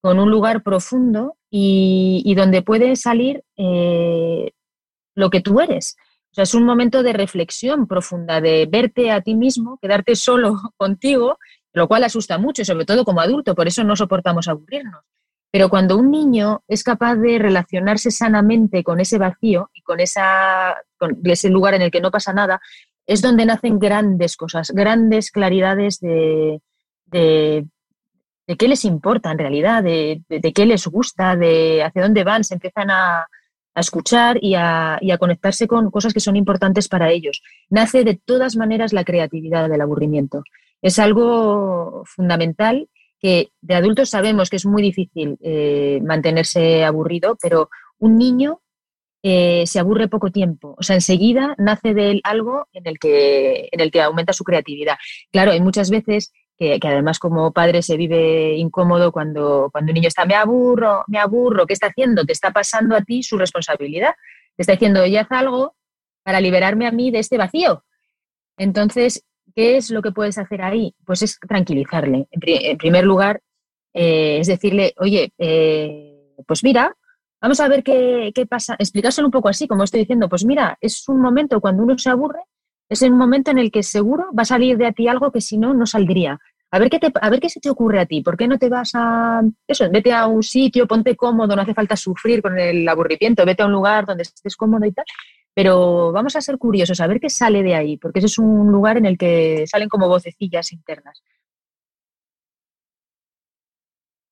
con un lugar profundo y, donde puede salir eh, lo que tú eres es un momento de reflexión profunda, de verte a ti mismo, quedarte solo [LAUGHS] contigo, lo cual asusta mucho, sobre todo como adulto, por eso no soportamos aburrirnos. Pero cuando un niño es capaz de relacionarse sanamente con ese vacío y con, esa, ese lugar en el que no pasa nada, es donde nacen grandes cosas, grandes claridades de, de, qué les importa en realidad, de, de, qué les gusta, de hacia dónde van, se empiezan a, a escuchar y a, conectarse con cosas que son importantes para ellos. Nace de todas maneras la creatividad del aburrimiento. Es algo fundamental que de adultos sabemos que es muy difícil eh, mantenerse aburrido, pero un niño eh, se aburre poco tiempo. O sea, enseguida nace de él algo en el, que, en el que aumenta su creatividad. Claro, hay muchas veces que, además como padre se vive incómodo cuando, cuando un niño está, me aburro, me aburro, ¿qué está haciendo? Te está pasando a ti su responsabilidad. Te está diciendo, ya haz algo para liberarme a mí de este vacío. Entonces, ¿qué es lo que puedes hacer ahí? Pues es tranquilizarle. En, primer lugar, eh, es decirle, oye, eh, pues mira, vamos a ver qué, qué pasa. Explicárselo un poco así, como estoy diciendo, pues mira, es un momento cuando uno se aburre es el momento en el que seguro va a salir de a ti algo que si no, no saldría. A ver, qué te, a ver qué se te ocurre a ti. ¿Por qué no te vas a... Eso, vete a un sitio, ponte cómodo, no hace falta sufrir con el aburrimiento, vete a un lugar donde estés cómodo y tal. Pero vamos a ser curiosos, a ver qué sale de ahí, porque ese es un lugar en el que salen como vocecillas internas.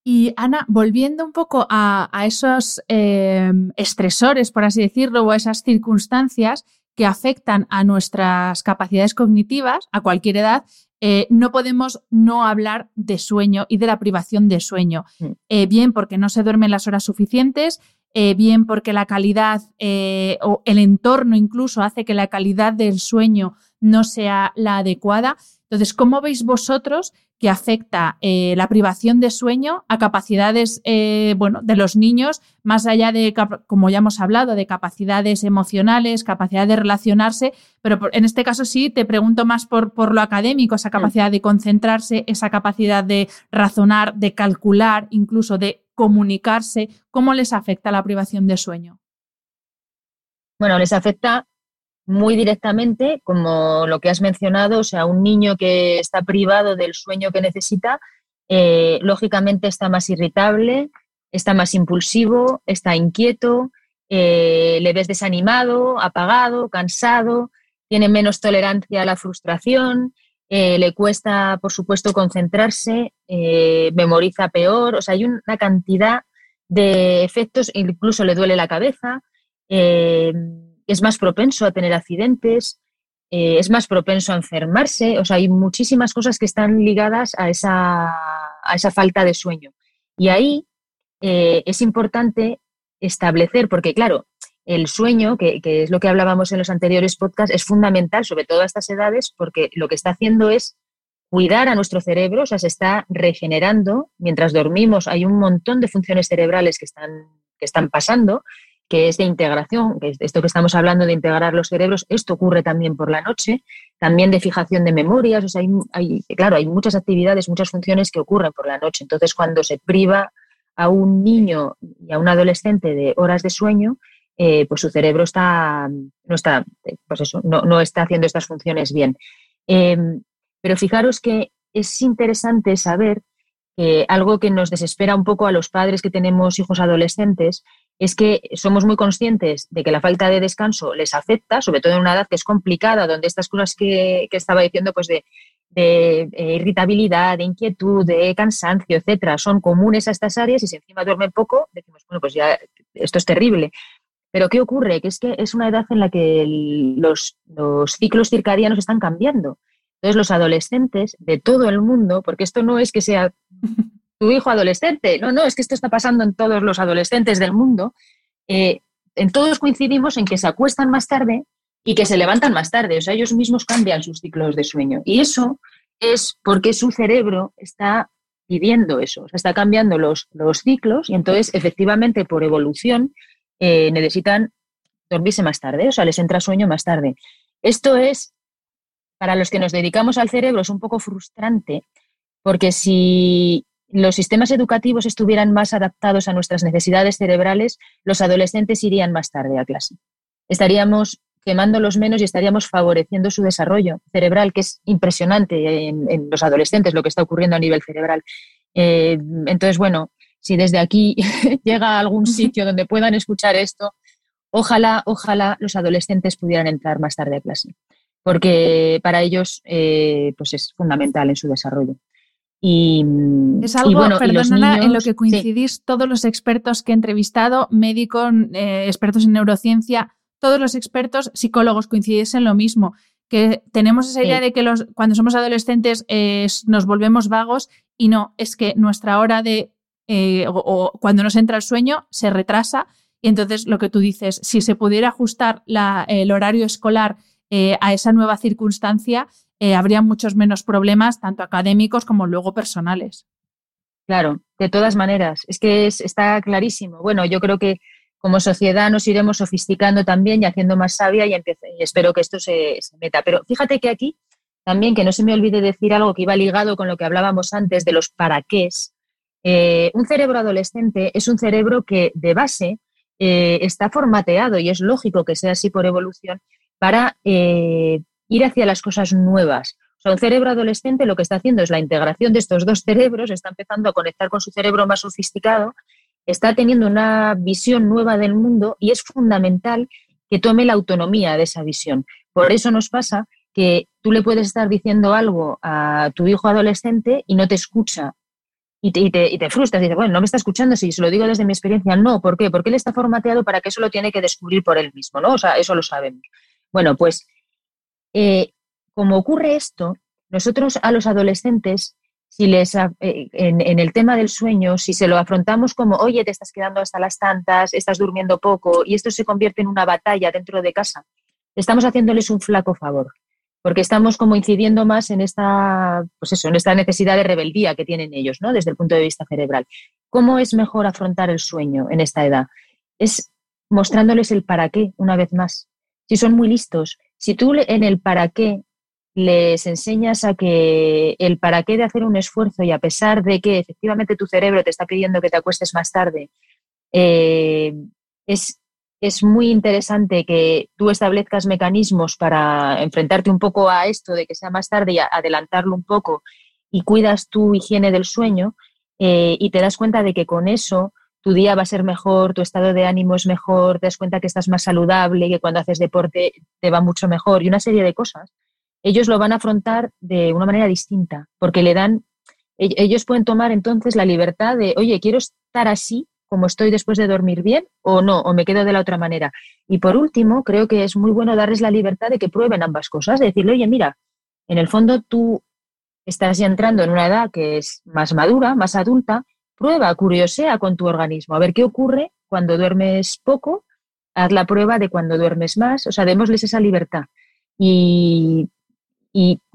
Y Ana, volviendo un poco a, esos eh, estresores, por así decirlo, o a esas circunstancias, que afectan a nuestras capacidades cognitivas a cualquier edad, eh, no podemos no hablar de sueño y de la privación de sueño. Mm. Eh, bien porque no se duermen las horas suficientes, eh, bien porque la calidad o el entorno incluso hace que la calidad del sueño no sea la adecuada. Entonces, ¿cómo veis vosotros que afecta eh, la privación de sueño a capacidades eh, bueno, de los niños, más allá de, como ya hemos hablado, de capacidades emocionales, capacidad de relacionarse, pero en este caso sí te pregunto más por, por lo académico, esa capacidad de concentrarse, esa capacidad de razonar, de calcular, incluso de comunicarse, ¿cómo les afecta la privación de sueño? Bueno, les afecta muy directamente, como lo que has mencionado, o sea, un niño que está privado del sueño que necesita, eh, lógicamente está más irritable, está más impulsivo, está inquieto, eh, le ves desanimado, apagado, cansado, tiene menos tolerancia a la frustración, eh, le cuesta, por supuesto, concentrarse, memoriza peor, o sea, hay una cantidad de efectos, incluso le duele la cabeza es más propenso a tener accidentes, eh, es más propenso a enfermarse, o sea, hay muchísimas cosas que están ligadas a esa, a esa falta de sueño. Y ahí eh, es importante establecer, porque claro, el sueño, que, que, es lo que hablábamos en los anteriores podcasts, es fundamental, sobre todo a estas edades, porque lo que está haciendo es cuidar a nuestro cerebro, o sea, se está regenerando. Mientras dormimos hay un montón de funciones cerebrales que están, que están pasando que es de integración, que es esto que estamos hablando de integrar los cerebros, esto ocurre también por la noche, también de fijación de memorias, o sea, hay, claro, hay muchas actividades, muchas funciones que ocurren por la noche. Entonces, cuando se priva a un niño y a un adolescente de horas de sueño, eh, pues su cerebro está, no está, pues eso, no, no está haciendo estas funciones bien. Em, pero fijaros que es interesante saber que algo que nos desespera un poco a los padres que tenemos hijos adolescentes es que somos muy conscientes de que la falta de descanso les afecta, sobre todo en una edad que es complicada, donde estas cosas que, estaba diciendo, pues de, eh, irritabilidad, de inquietud, de cansancio, etcétera, son comunes a estas áreas y si encima duermen poco, decimos, bueno, pues ya esto es terrible. Pero ¿qué ocurre? Que es que es una edad en la que los, los ciclos circadianos están cambiando. Entonces los adolescentes de todo el mundo, porque esto no es que sea [LAUGHS] tu hijo adolescente. No, no, es que esto está pasando en todos los adolescentes del mundo. Eh, en todos coincidimos en que se acuestan más tarde y que se levantan más tarde. O sea, ellos mismos cambian sus ciclos de sueño. Y eso es porque su cerebro está pidiendo eso, o sea, está cambiando los, los ciclos y entonces efectivamente por evolución eh, necesitan dormirse más tarde, o sea, les entra sueño más tarde. Esto es, para los que nos dedicamos al cerebro, es un poco frustrante, porque si los sistemas educativos estuvieran más adaptados a nuestras necesidades cerebrales, los adolescentes irían más tarde a clase. Estaríamos quemándolos menos y estaríamos favoreciendo su desarrollo cerebral, que es impresionante en, los adolescentes lo que está ocurriendo a nivel cerebral. Eh, entonces, bueno, si desde aquí [LAUGHS] llega a algún sitio donde puedan escuchar esto, ojalá, ojalá los adolescentes pudieran entrar más tarde a clase, porque para ellos eh, pues es fundamental en su desarrollo. Y, es algo, en lo que coincidís todos los expertos que he entrevistado, médicos, eh, expertos en neurociencia, todos los expertos, psicólogos, coincidís en lo mismo, que tenemos esa idea de que los, cuando somos adolescentes eh, nos volvemos vagos y no, es que nuestra hora de, eh, o, cuando nos entra el sueño, se retrasa. Y entonces lo que tú dices, si se pudiera ajustar la, el horario escolar a esa nueva circunstancia, eh, habría muchos menos problemas, tanto académicos como luego personales. Claro, de todas maneras, es que está clarísimo. Bueno, yo creo que como sociedad nos iremos sofisticando también y haciendo más sabia y, y espero que esto se, meta. Pero fíjate que aquí también, que no se me olvide decir algo que iba ligado con lo que hablábamos antes de los para qué. Eh, un cerebro adolescente es un cerebro que de base eh, está formateado y es lógico que sea así por evolución para eh, ir hacia las cosas nuevas. O un cerebro adolescente lo que está haciendo es la integración de estos dos cerebros, está empezando a conectar con su cerebro más sofisticado, está teniendo una visión nueva del mundo y es fundamental que tome la autonomía de esa visión. Por eso nos pasa que tú le puedes estar diciendo algo a tu hijo adolescente y no te escucha. Y te, y te, frustras, y dices, bueno, no me está escuchando si se lo digo desde mi experiencia. No, ¿por qué? Porque él está formateado para que eso lo tiene que descubrir por él mismo, ¿no? O sea, eso lo sabemos. Bueno, pues eh, como ocurre esto, nosotros a los adolescentes, si les eh, en, el tema del sueño, si se lo afrontamos como, oye, te estás quedando hasta las tantas, estás durmiendo poco, y esto se convierte en una batalla dentro de casa, estamos haciéndoles un flaco favor, porque estamos como incidiendo más en esta, pues eso, en esta necesidad de rebeldía que tienen ellos, ¿no? Desde el punto de vista cerebral. ¿Cómo es mejor afrontar el sueño en esta edad? Es mostrándoles el para qué, una vez más. Si son muy listos, si tú en el para qué les enseñas a que el para qué de hacer un esfuerzo y a pesar de que efectivamente tu cerebro te está pidiendo que te acuestes más tarde, eh, es, es muy interesante que tú establezcas mecanismos para enfrentarte un poco a esto de que sea más tarde y adelantarlo un poco y cuidas tu higiene del sueño eh, y te das cuenta de que con eso tu día va a ser mejor, tu estado de ánimo es mejor, te das cuenta que estás más saludable, que cuando haces deporte te va mucho mejor y una serie de cosas, ellos lo van a afrontar de una manera distinta, porque le dan, ellos pueden tomar entonces la libertad de, oye, quiero estar así como estoy después de dormir bien o no, o me quedo de la otra manera. Y por último, creo que es muy bueno darles la libertad de que prueben ambas cosas, de decirle, oye, mira, en el fondo tú estás ya entrando en una edad que es más madura, más adulta, Prueba, curiosea con tu organismo, a ver qué ocurre cuando duermes poco, haz la prueba de cuando duermes más, o sea, démosles esa libertad. Y,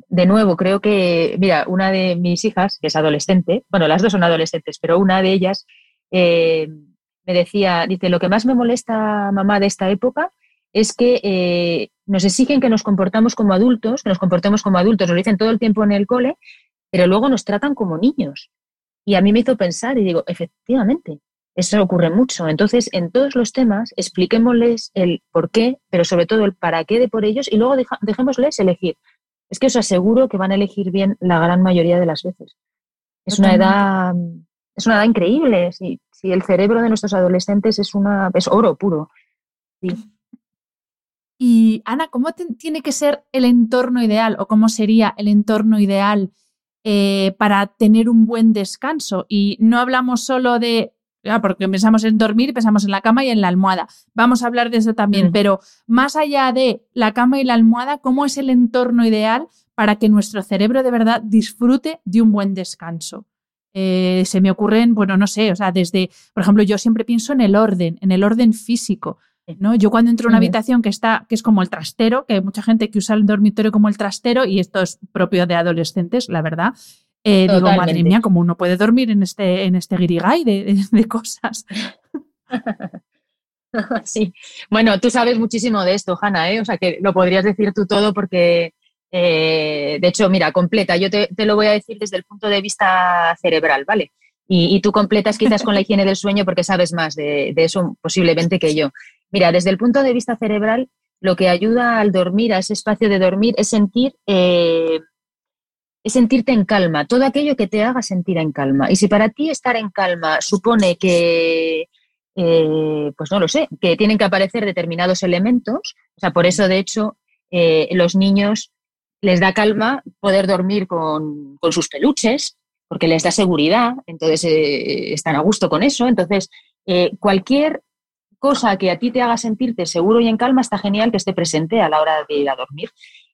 de nuevo, creo que, mira, una de mis hijas, que es adolescente, bueno, las dos son adolescentes, pero una de ellas eh, me decía, dice, lo que más me molesta, mamá, de esta época es que eh, nos exigen que nos comportamos como adultos, que nos comportemos como adultos, lo dicen todo el tiempo en el cole, pero luego nos tratan como niños. Y a mí me hizo pensar y digo, efectivamente, eso ocurre mucho. Entonces, en todos los temas, expliquémosles el por qué, pero sobre todo el para qué de por ellos y luego dejémosles elegir. Es que os aseguro que van a elegir bien la gran mayoría de las veces. Es una edad, es una edad increíble. Si, si el cerebro de nuestros adolescentes es, una, es oro puro. Y Ana, ¿cómo tiene que ser el entorno ideal o cómo sería el entorno ideal eh, para tener un buen descanso. Y no hablamos solo de, porque pensamos en dormir, pensamos en la cama y en la almohada. Vamos a hablar de eso también, mm. pero más allá de la cama y la almohada, ¿cómo es el entorno ideal para que nuestro cerebro de verdad disfrute de un buen descanso? Eh, se me ocurren, bueno, no sé, o sea, desde, por ejemplo, yo siempre pienso en el orden, en el orden físico. ¿No? Yo cuando entro a una habitación que está, que es como el trastero, que hay mucha gente que usa el dormitorio como el trastero, y esto es propio de adolescentes, la verdad. Eh, digo, madre mía, como uno puede dormir en este, en este guirigay de, [LAUGHS] cosas. [LAUGHS] Sí, bueno, tú sabes muchísimo de esto, Hanna, ¿eh? o sea que lo podrías decir tú todo porque, eh, de hecho, mira, completa, yo te, lo voy a decir desde el punto de vista cerebral, ¿vale? Y, tú completas quizás con la higiene del sueño porque sabes más de, de, eso posiblemente que yo. Mira, desde el punto de vista cerebral, lo que ayuda al dormir, a ese espacio de dormir, es sentir, eh, es sentirte en calma, todo aquello que te haga sentir en calma. Y si para ti estar en calma supone que, eh, pues no lo sé, que tienen que aparecer determinados elementos, o sea, por eso de hecho eh, los niños les da calma poder dormir con, con, sus peluches, porque les da seguridad, entonces están a gusto con eso. Entonces, cualquier cosa que a ti te haga sentirte seguro y en calma, está genial que esté presente a la hora de ir a dormir.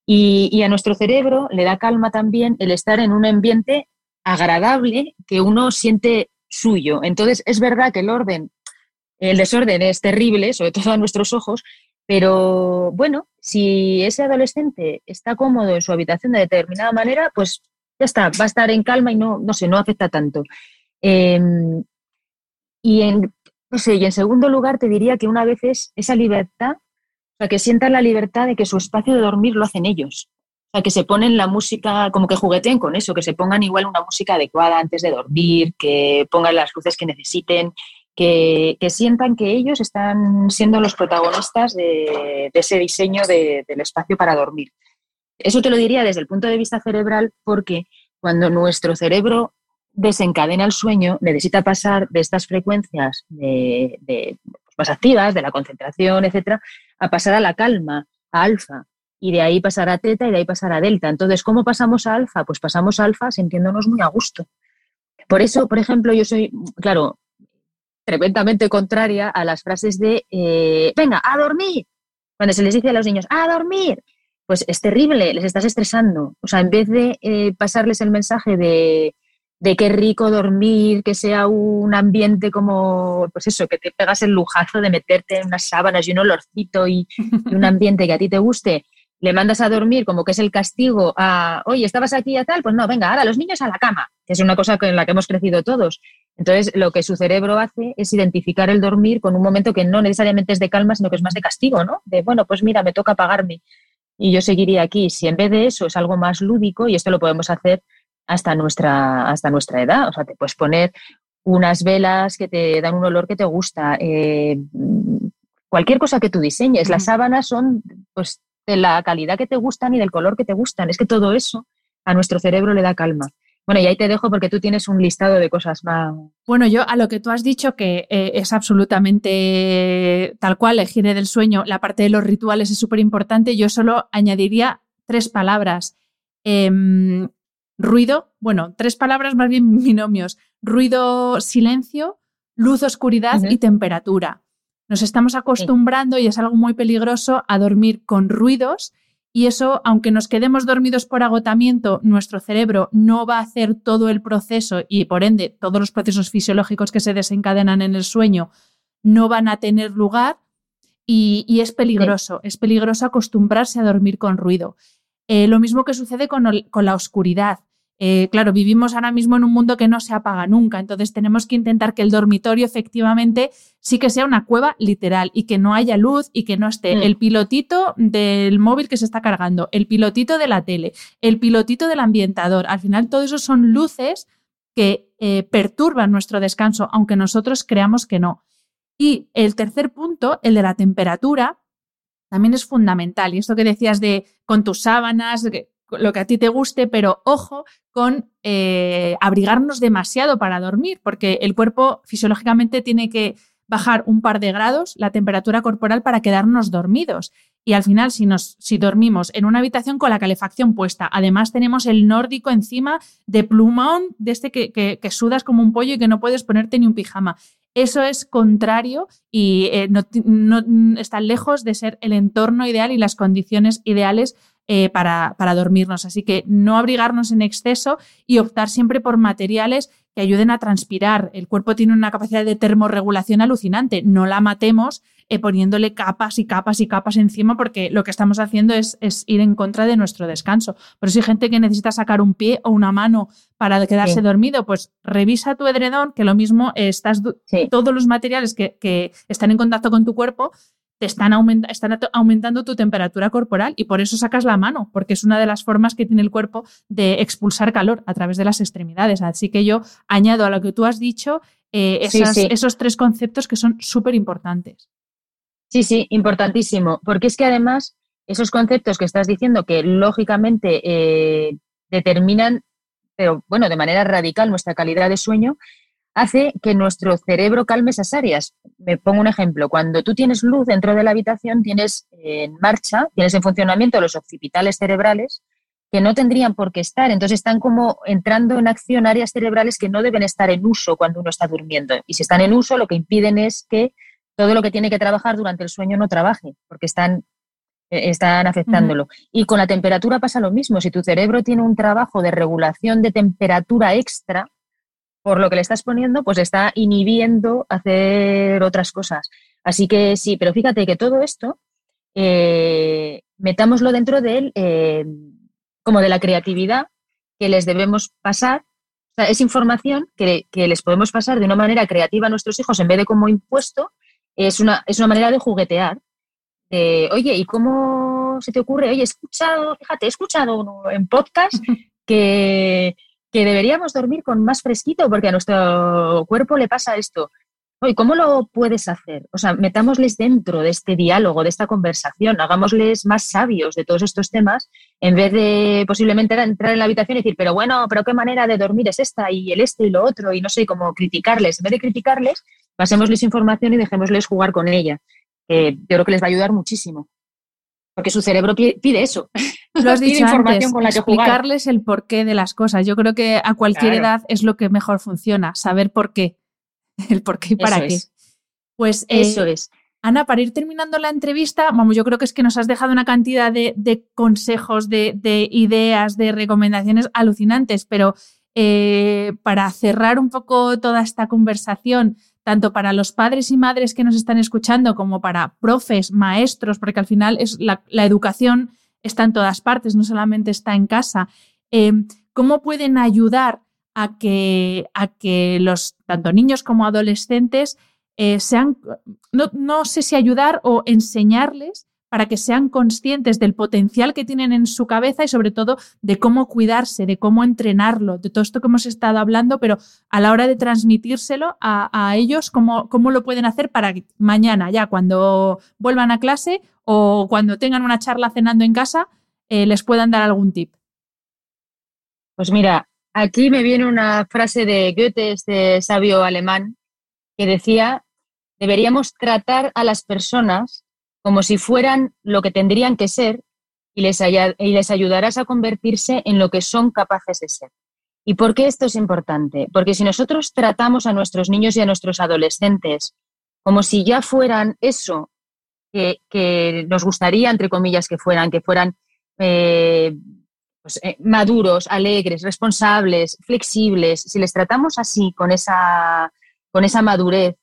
Y, a nuestro cerebro le da calma también el estar en un ambiente agradable que uno siente suyo. Entonces, es verdad que el orden, el desorden es terrible, sobre todo a nuestros ojos, Pero bueno, si ese adolescente está cómodo en su habitación de determinada manera, pues ya está, va a estar en calma y no, no sé, no afecta tanto. Em, y, en, no sé, y en segundo lugar, te diría que una vez es esa libertad, o sea, que sientan la libertad de que su espacio de dormir lo hacen ellos. O sea, que se ponen la música, como que jugueteen con eso, que se pongan igual una música adecuada antes de dormir, que pongan las luces que necesiten, que, sientan que ellos están siendo los protagonistas de, ese diseño del espacio para dormir. Eso te lo diría desde el punto de vista cerebral porque cuando nuestro cerebro desencadena el sueño, necesita pasar de estas frecuencias de, pues, más activas, de la concentración, etcétera, a pasar a la calma, a alfa, y de ahí pasar a teta y de ahí pasar a delta. Entonces, ¿cómo pasamos a alfa? Pues pasamos a alfa sintiéndonos muy a gusto. Por eso, por ejemplo, yo soy, claro, tremendamente contraria a las frases de eh, venga, a dormir. Cuando se les dice a los niños, a dormir, pues es terrible, les estás estresando. O sea, en vez de eh, pasarles el mensaje de, de qué rico dormir, que sea un ambiente como, pues eso, que te pegas el lujazo de meterte en unas sábanas y un olorcito y, un [LAUGHS] ambiente que a ti te guste, le mandas a dormir como que es el castigo a, oye, estabas aquí a tal, pues no, venga, ahora los niños a la cama, que es una cosa en la que hemos crecido todos. Entonces, lo que su cerebro hace es identificar el dormir con un momento que no necesariamente es de calma, sino que es más de castigo, ¿no? De, bueno, pues mira, me toca apagarme y yo seguiría aquí. Si en vez de eso es algo más lúdico, y esto lo podemos hacer hasta nuestra, hasta nuestra edad, o sea, te puedes poner unas velas que te dan un olor que te gusta, eh, cualquier cosa que tú diseñes. Las sábanas son pues, de la calidad que te gustan y del color que te gustan. Es que todo eso a nuestro cerebro le da calma. Bueno, y ahí te dejo porque tú tienes un listado de cosas más. Bueno, yo a lo que tú has dicho que eh, es absolutamente tal cual, el gire del sueño, la parte de los rituales es súper importante, yo solo añadiría tres palabras. Em, ruido, bueno, tres palabras más bien [LAUGHS] binomios. Ruido, silencio, luz, oscuridad y temperatura. Nos estamos acostumbrando, y es algo muy peligroso, a dormir con ruidos y eso, aunque nos quedemos dormidos por agotamiento, nuestro cerebro no va a hacer todo el proceso y por ende todos los procesos fisiológicos que se desencadenan en el sueño no van a tener lugar y, es peligroso, es peligroso acostumbrarse a dormir con ruido. Eh, lo mismo que sucede con, con la oscuridad. Eh, claro, vivimos ahora mismo en un mundo que no se apaga nunca, entonces tenemos que intentar que el dormitorio efectivamente sí que sea una cueva literal y que no haya luz y que no esté mm. el pilotito del móvil que se está cargando, el pilotito de la tele, el pilotito del ambientador. Al final, todo eso son luces que eh, perturban nuestro descanso, aunque nosotros creamos que no. Y el tercer punto, el de la temperatura, también es fundamental. Y esto que decías de con tus sábanas, lo que a ti te guste, pero ojo con eh, abrigarnos demasiado para dormir, porque el cuerpo fisiológicamente tiene que bajar un par de grados la temperatura corporal para quedarnos dormidos. Y al final, si, nos, si dormimos en una habitación con la calefacción puesta, además tenemos el nórdico encima de plumón, de este que, que, sudas como un pollo y que no puedes ponerte ni un pijama. Eso es contrario y eh, no, no, está lejos de ser el entorno ideal y las condiciones ideales eh, para, para dormirnos. Así que no abrigarnos en exceso y optar siempre por materiales que ayuden a transpirar. El cuerpo tiene una capacidad de termorregulación alucinante. No la matemos eh, poniéndole capas y capas y capas encima porque lo que estamos haciendo es, es, ir en contra de nuestro descanso. Por eso hay gente que necesita sacar un pie o una mano para quedarse dormido, pues revisa tu edredón, que lo mismo estás todos los materiales que, que están en contacto con tu cuerpo te están, están, aumentando tu temperatura corporal y por eso sacas la mano, porque es una de las formas que tiene el cuerpo de expulsar calor a través de las extremidades. Así que yo añado a lo que tú has dicho eh, esos tres conceptos que son súper importantes. Sí, sí, importantísimo, porque es que además esos conceptos que estás diciendo que lógicamente eh, determinan, pero bueno, de manera radical nuestra calidad de sueño, hace que nuestro cerebro calme esas áreas. Me pongo un ejemplo. Cuando tú tienes luz dentro de la habitación, tienes en marcha, tienes en funcionamiento los occipitales cerebrales que no tendrían por qué estar. Entonces están como entrando en acción áreas cerebrales que no deben estar en uso cuando uno está durmiendo. Y si están en uso, lo que impiden es que todo lo que tiene que trabajar durante el sueño no trabaje, porque están, eh, están afectándolo. Y con la temperatura pasa lo mismo. Si tu cerebro tiene un trabajo de regulación de temperatura extra, por lo que le estás poniendo, pues está inhibiendo hacer otras cosas. Así que sí, pero fíjate que todo esto eh, metámoslo dentro de él, eh, como de la creatividad que les debemos pasar. O sea, es información que, les podemos pasar de una manera creativa a nuestros hijos en vez de como impuesto. Es una, es una manera de juguetear. Oye, ¿y cómo se te ocurre? Oye, he escuchado, fíjate, he escuchado en podcast [LAUGHS] que, que deberíamos dormir con más fresquito porque a nuestro cuerpo le pasa esto. Oye, ¿cómo lo puedes hacer? O sea, metámosles dentro de este diálogo, de esta conversación, hagámosles más sabios de todos estos temas, en vez de posiblemente entrar en la habitación y decir, pero bueno, pero qué manera de dormir es esta y el este y lo otro, y no sé, cómo criticarles. En vez de criticarles, pasémosles información y dejémosles jugar con ella. yo creo que les va a ayudar muchísimo. Porque su cerebro pide eso. Lo [LAUGHS] has dicho antes, con la explicarles el porqué de las cosas. Yo creo que a cualquier edad es lo que mejor funciona, saber por qué. [LAUGHS] el por qué y para qué. Pues eso eh, es. Ana, para ir terminando la entrevista, vamos, yo creo que es que nos has dejado una cantidad de, consejos, de, ideas, de recomendaciones alucinantes, pero eh, para cerrar un poco toda esta conversación, tanto para los padres y madres que nos están escuchando como para profes, maestros, porque al final es la, educación está en todas partes, no solamente está en casa. Eh, ¿Cómo pueden ayudar a que, a que los, tanto niños como adolescentes, eh, sean, no, sé si ayudar o enseñarles para que sean conscientes del potencial que tienen en su cabeza y sobre todo de cómo cuidarse, de cómo entrenarlo, de todo esto que hemos estado hablando, pero a la hora de transmitírselo a, ellos, cómo, cómo, lo pueden hacer para que mañana, ya cuando vuelvan a clase o cuando tengan una charla cenando en casa, eh, les puedan dar algún tip. Pues mira, Aquí me viene una frase de Goethe, este sabio alemán, que decía, deberíamos tratar a las personas como si fueran lo que tendrían que ser y les, y les ayudarás a convertirse en lo que son capaces de ser. ¿Y por qué esto es importante? Porque si nosotros tratamos a nuestros niños y a nuestros adolescentes como si ya fueran eso que, nos gustaría, entre comillas, que fueran, que fueran eh, pues, eh, maduros, alegres, responsables, flexibles, si les tratamos así, con esa, con esa madurez,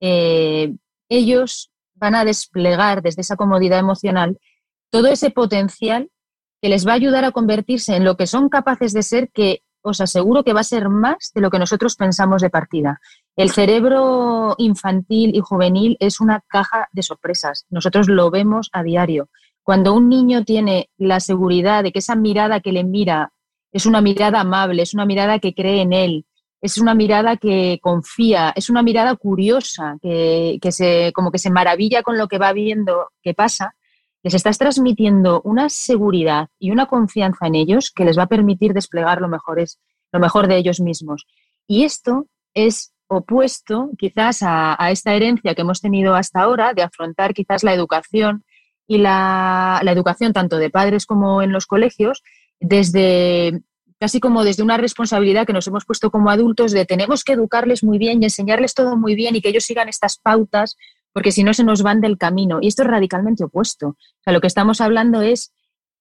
eh, ellos van a desplegar desde esa comodidad emocional todo ese potencial que les va a ayudar a convertirse en lo que son capaces de ser, que os aseguro que va a ser más de lo que nosotros pensamos de partida. El cerebro infantil y juvenil es una caja de sorpresas. Nosotros lo vemos a diario. Cuando un niño tiene la seguridad de que esa mirada que le mira es una mirada amable, es una mirada que cree en él, es una mirada que confía, es una mirada curiosa, que, se, como que se maravilla con lo que va viendo que pasa, les estás transmitiendo una seguridad y una confianza en ellos que les va a permitir desplegar lo mejor, lo mejor de ellos mismos. Y esto es opuesto quizás a, a, esta herencia que hemos tenido hasta ahora de afrontar quizás la educación y la, educación tanto de padres como en los colegios desde casi como desde una responsabilidad que nos hemos puesto como adultos de tenemos que educarles muy bien y enseñarles todo muy bien y que ellos sigan estas pautas porque si no se nos van del camino. Y esto es radicalmente opuesto. O sea, lo que estamos hablando es,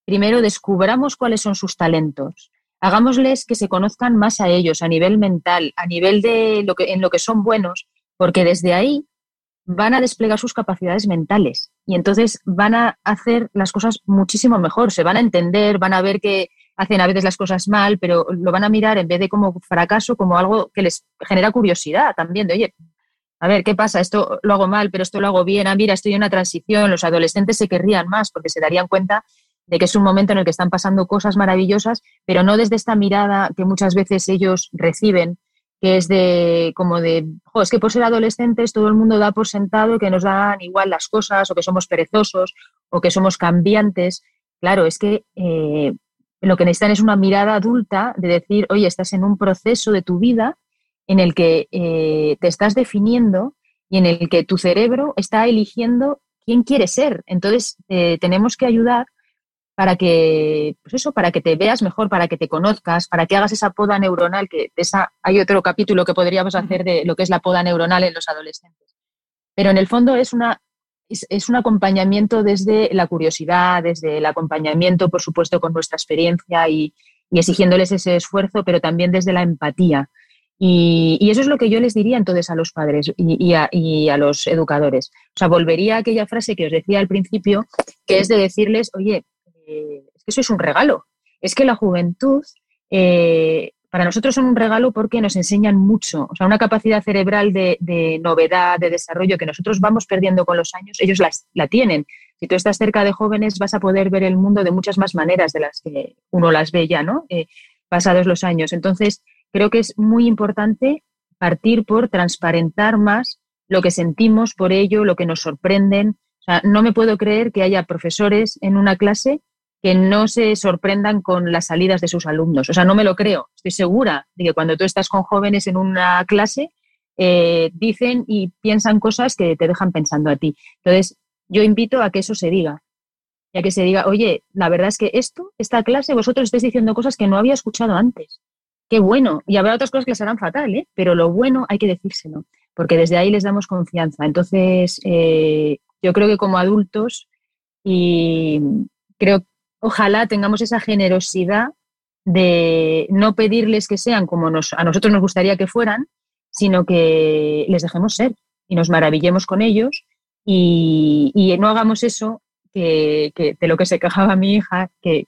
primero, descubramos cuáles son sus talentos, hagámosles que se conozcan más a ellos a nivel mental, a nivel de lo que, en lo que son buenos, porque desde ahí van a desplegar sus capacidades mentales y entonces van a hacer las cosas muchísimo mejor, se van a entender, van a ver que hacen a veces las cosas mal, pero lo van a mirar en vez de como fracaso, como algo que les genera curiosidad también, de oye, a ver, ¿qué pasa? Esto lo hago mal, pero esto lo hago bien, ah, mira, estoy en una transición, los adolescentes se querrían más porque se darían cuenta de que es un momento en el que están pasando cosas maravillosas, pero no desde esta mirada que muchas veces ellos reciben que es de como de, es que por ser adolescentes todo el mundo da por sentado que nos dan igual las cosas o que somos perezosos o que somos cambiantes. Claro, es que eh, lo que necesitan es una mirada adulta de decir, oye, estás en un proceso de tu vida en el que eh, te estás definiendo y en el que tu cerebro está eligiendo quién quiere ser. Entonces, eh, tenemos que ayudar para que, pues eso, para que te veas mejor, para que te conozcas, para que hagas esa poda neuronal, que esa, hay otro capítulo que podríamos hacer de lo que es la poda neuronal en los adolescentes. Pero en el fondo es, una, es, un acompañamiento desde la curiosidad, desde el acompañamiento, por supuesto, con nuestra experiencia y, y exigiéndoles ese esfuerzo, pero también desde la empatía. Y, eso es lo que yo les diría entonces a los padres y, a, los educadores. O sea, volvería a aquella frase que os decía al principio, que es de decirles, oye, eh, es que eso es un regalo. Es que la juventud eh, para nosotros son un regalo porque nos enseñan mucho, o sea, una capacidad cerebral de, novedad, de desarrollo que nosotros vamos perdiendo con los años, ellos la tienen. Si tú estás cerca de jóvenes, vas a poder ver el mundo de muchas más maneras de las que uno las ve ya, ¿no? Eh, pasados los años. Entonces, creo que es muy importante partir por transparentar más lo que sentimos por ello, lo que nos sorprenden. O sea, no me puedo creer que haya profesores en una clase que no se sorprendan con las salidas de sus alumnos. O sea, no me lo creo. Estoy segura de que cuando tú estás con jóvenes en una clase, eh, dicen y piensan cosas que te dejan pensando a ti. Entonces, yo invito a que eso se diga. Y a que se diga, oye, la verdad es que esto, esta clase, vosotros estáis diciendo cosas que no había escuchado antes. Qué bueno. Y habrá otras cosas que les harán fatal, ¿eh? pero lo bueno hay que decírselo, porque desde ahí les damos confianza. Entonces, eh, yo creo que como adultos, y creo ojalá tengamos esa generosidad de no pedirles que sean como nos, a nosotros nos gustaría que fueran, sino que les dejemos ser y nos maravillemos con ellos y, no hagamos eso que, de lo que se quejaba mi hija, que,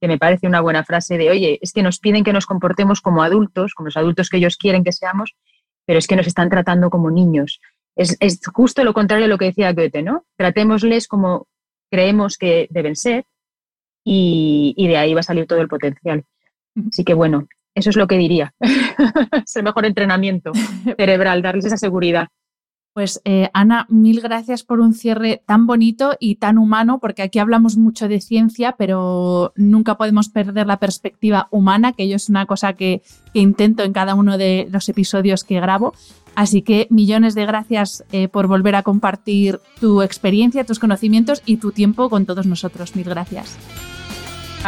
me parece una buena frase de, oye, es que nos piden que nos comportemos como adultos, como los adultos que ellos quieren que seamos, pero es que nos están tratando como niños. Es, es justo lo contrario de lo que decía Goethe, ¿no? Tratémosles como creemos que deben ser y, de ahí va a salir todo el potencial. Así que bueno, eso es lo que diría. [LAUGHS] es el mejor entrenamiento [LAUGHS] cerebral, darles esa seguridad. Pues eh, Ana, mil gracias por un cierre tan bonito y tan humano, porque aquí hablamos mucho de ciencia, pero nunca podemos perder la perspectiva humana, que yo es una cosa que, que intento en cada uno de los episodios que grabo. Así que millones de gracias eh, por volver a compartir tu experiencia, tus conocimientos y tu tiempo con todos nosotros. Mil gracias.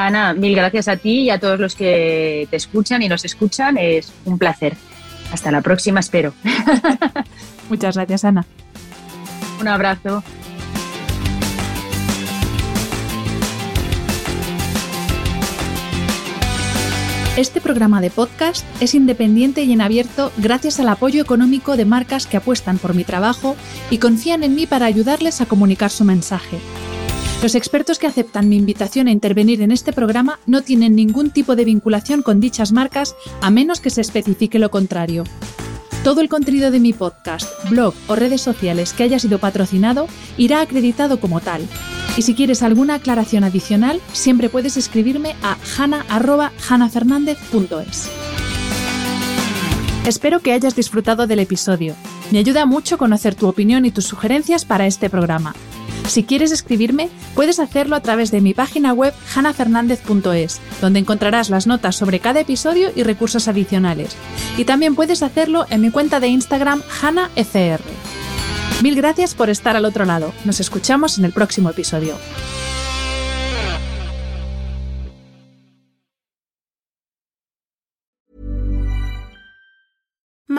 Ana, mil gracias a ti y a todos los que te escuchan y nos escuchan. Es un placer. Hasta la próxima, espero. [LAUGHS] Muchas gracias, Ana. Un abrazo. Este programa de podcast es independiente y en abierto gracias al apoyo económico de marcas que apuestan por mi trabajo y confían en mí para ayudarles a comunicar su mensaje. Los expertos que aceptan mi invitación a intervenir en este programa no tienen ningún tipo de vinculación con dichas marcas a menos que se especifique lo contrario. Todo el contenido de mi podcast, blog o redes sociales que haya sido patrocinado irá acreditado como tal, y si quieres alguna aclaración adicional, siempre puedes escribirme a hana.hanafernandez.es. Espero que hayas disfrutado del episodio. Me ayuda mucho conocer tu opinión y tus sugerencias para este programa. Si quieres escribirme, puedes hacerlo a través de mi página web hanafernandez.es, donde encontrarás las notas sobre cada episodio y recursos adicionales. Y también puedes hacerlo en mi cuenta de Instagram hanafr. Mil gracias por estar al otro lado. Nos escuchamos en el próximo episodio.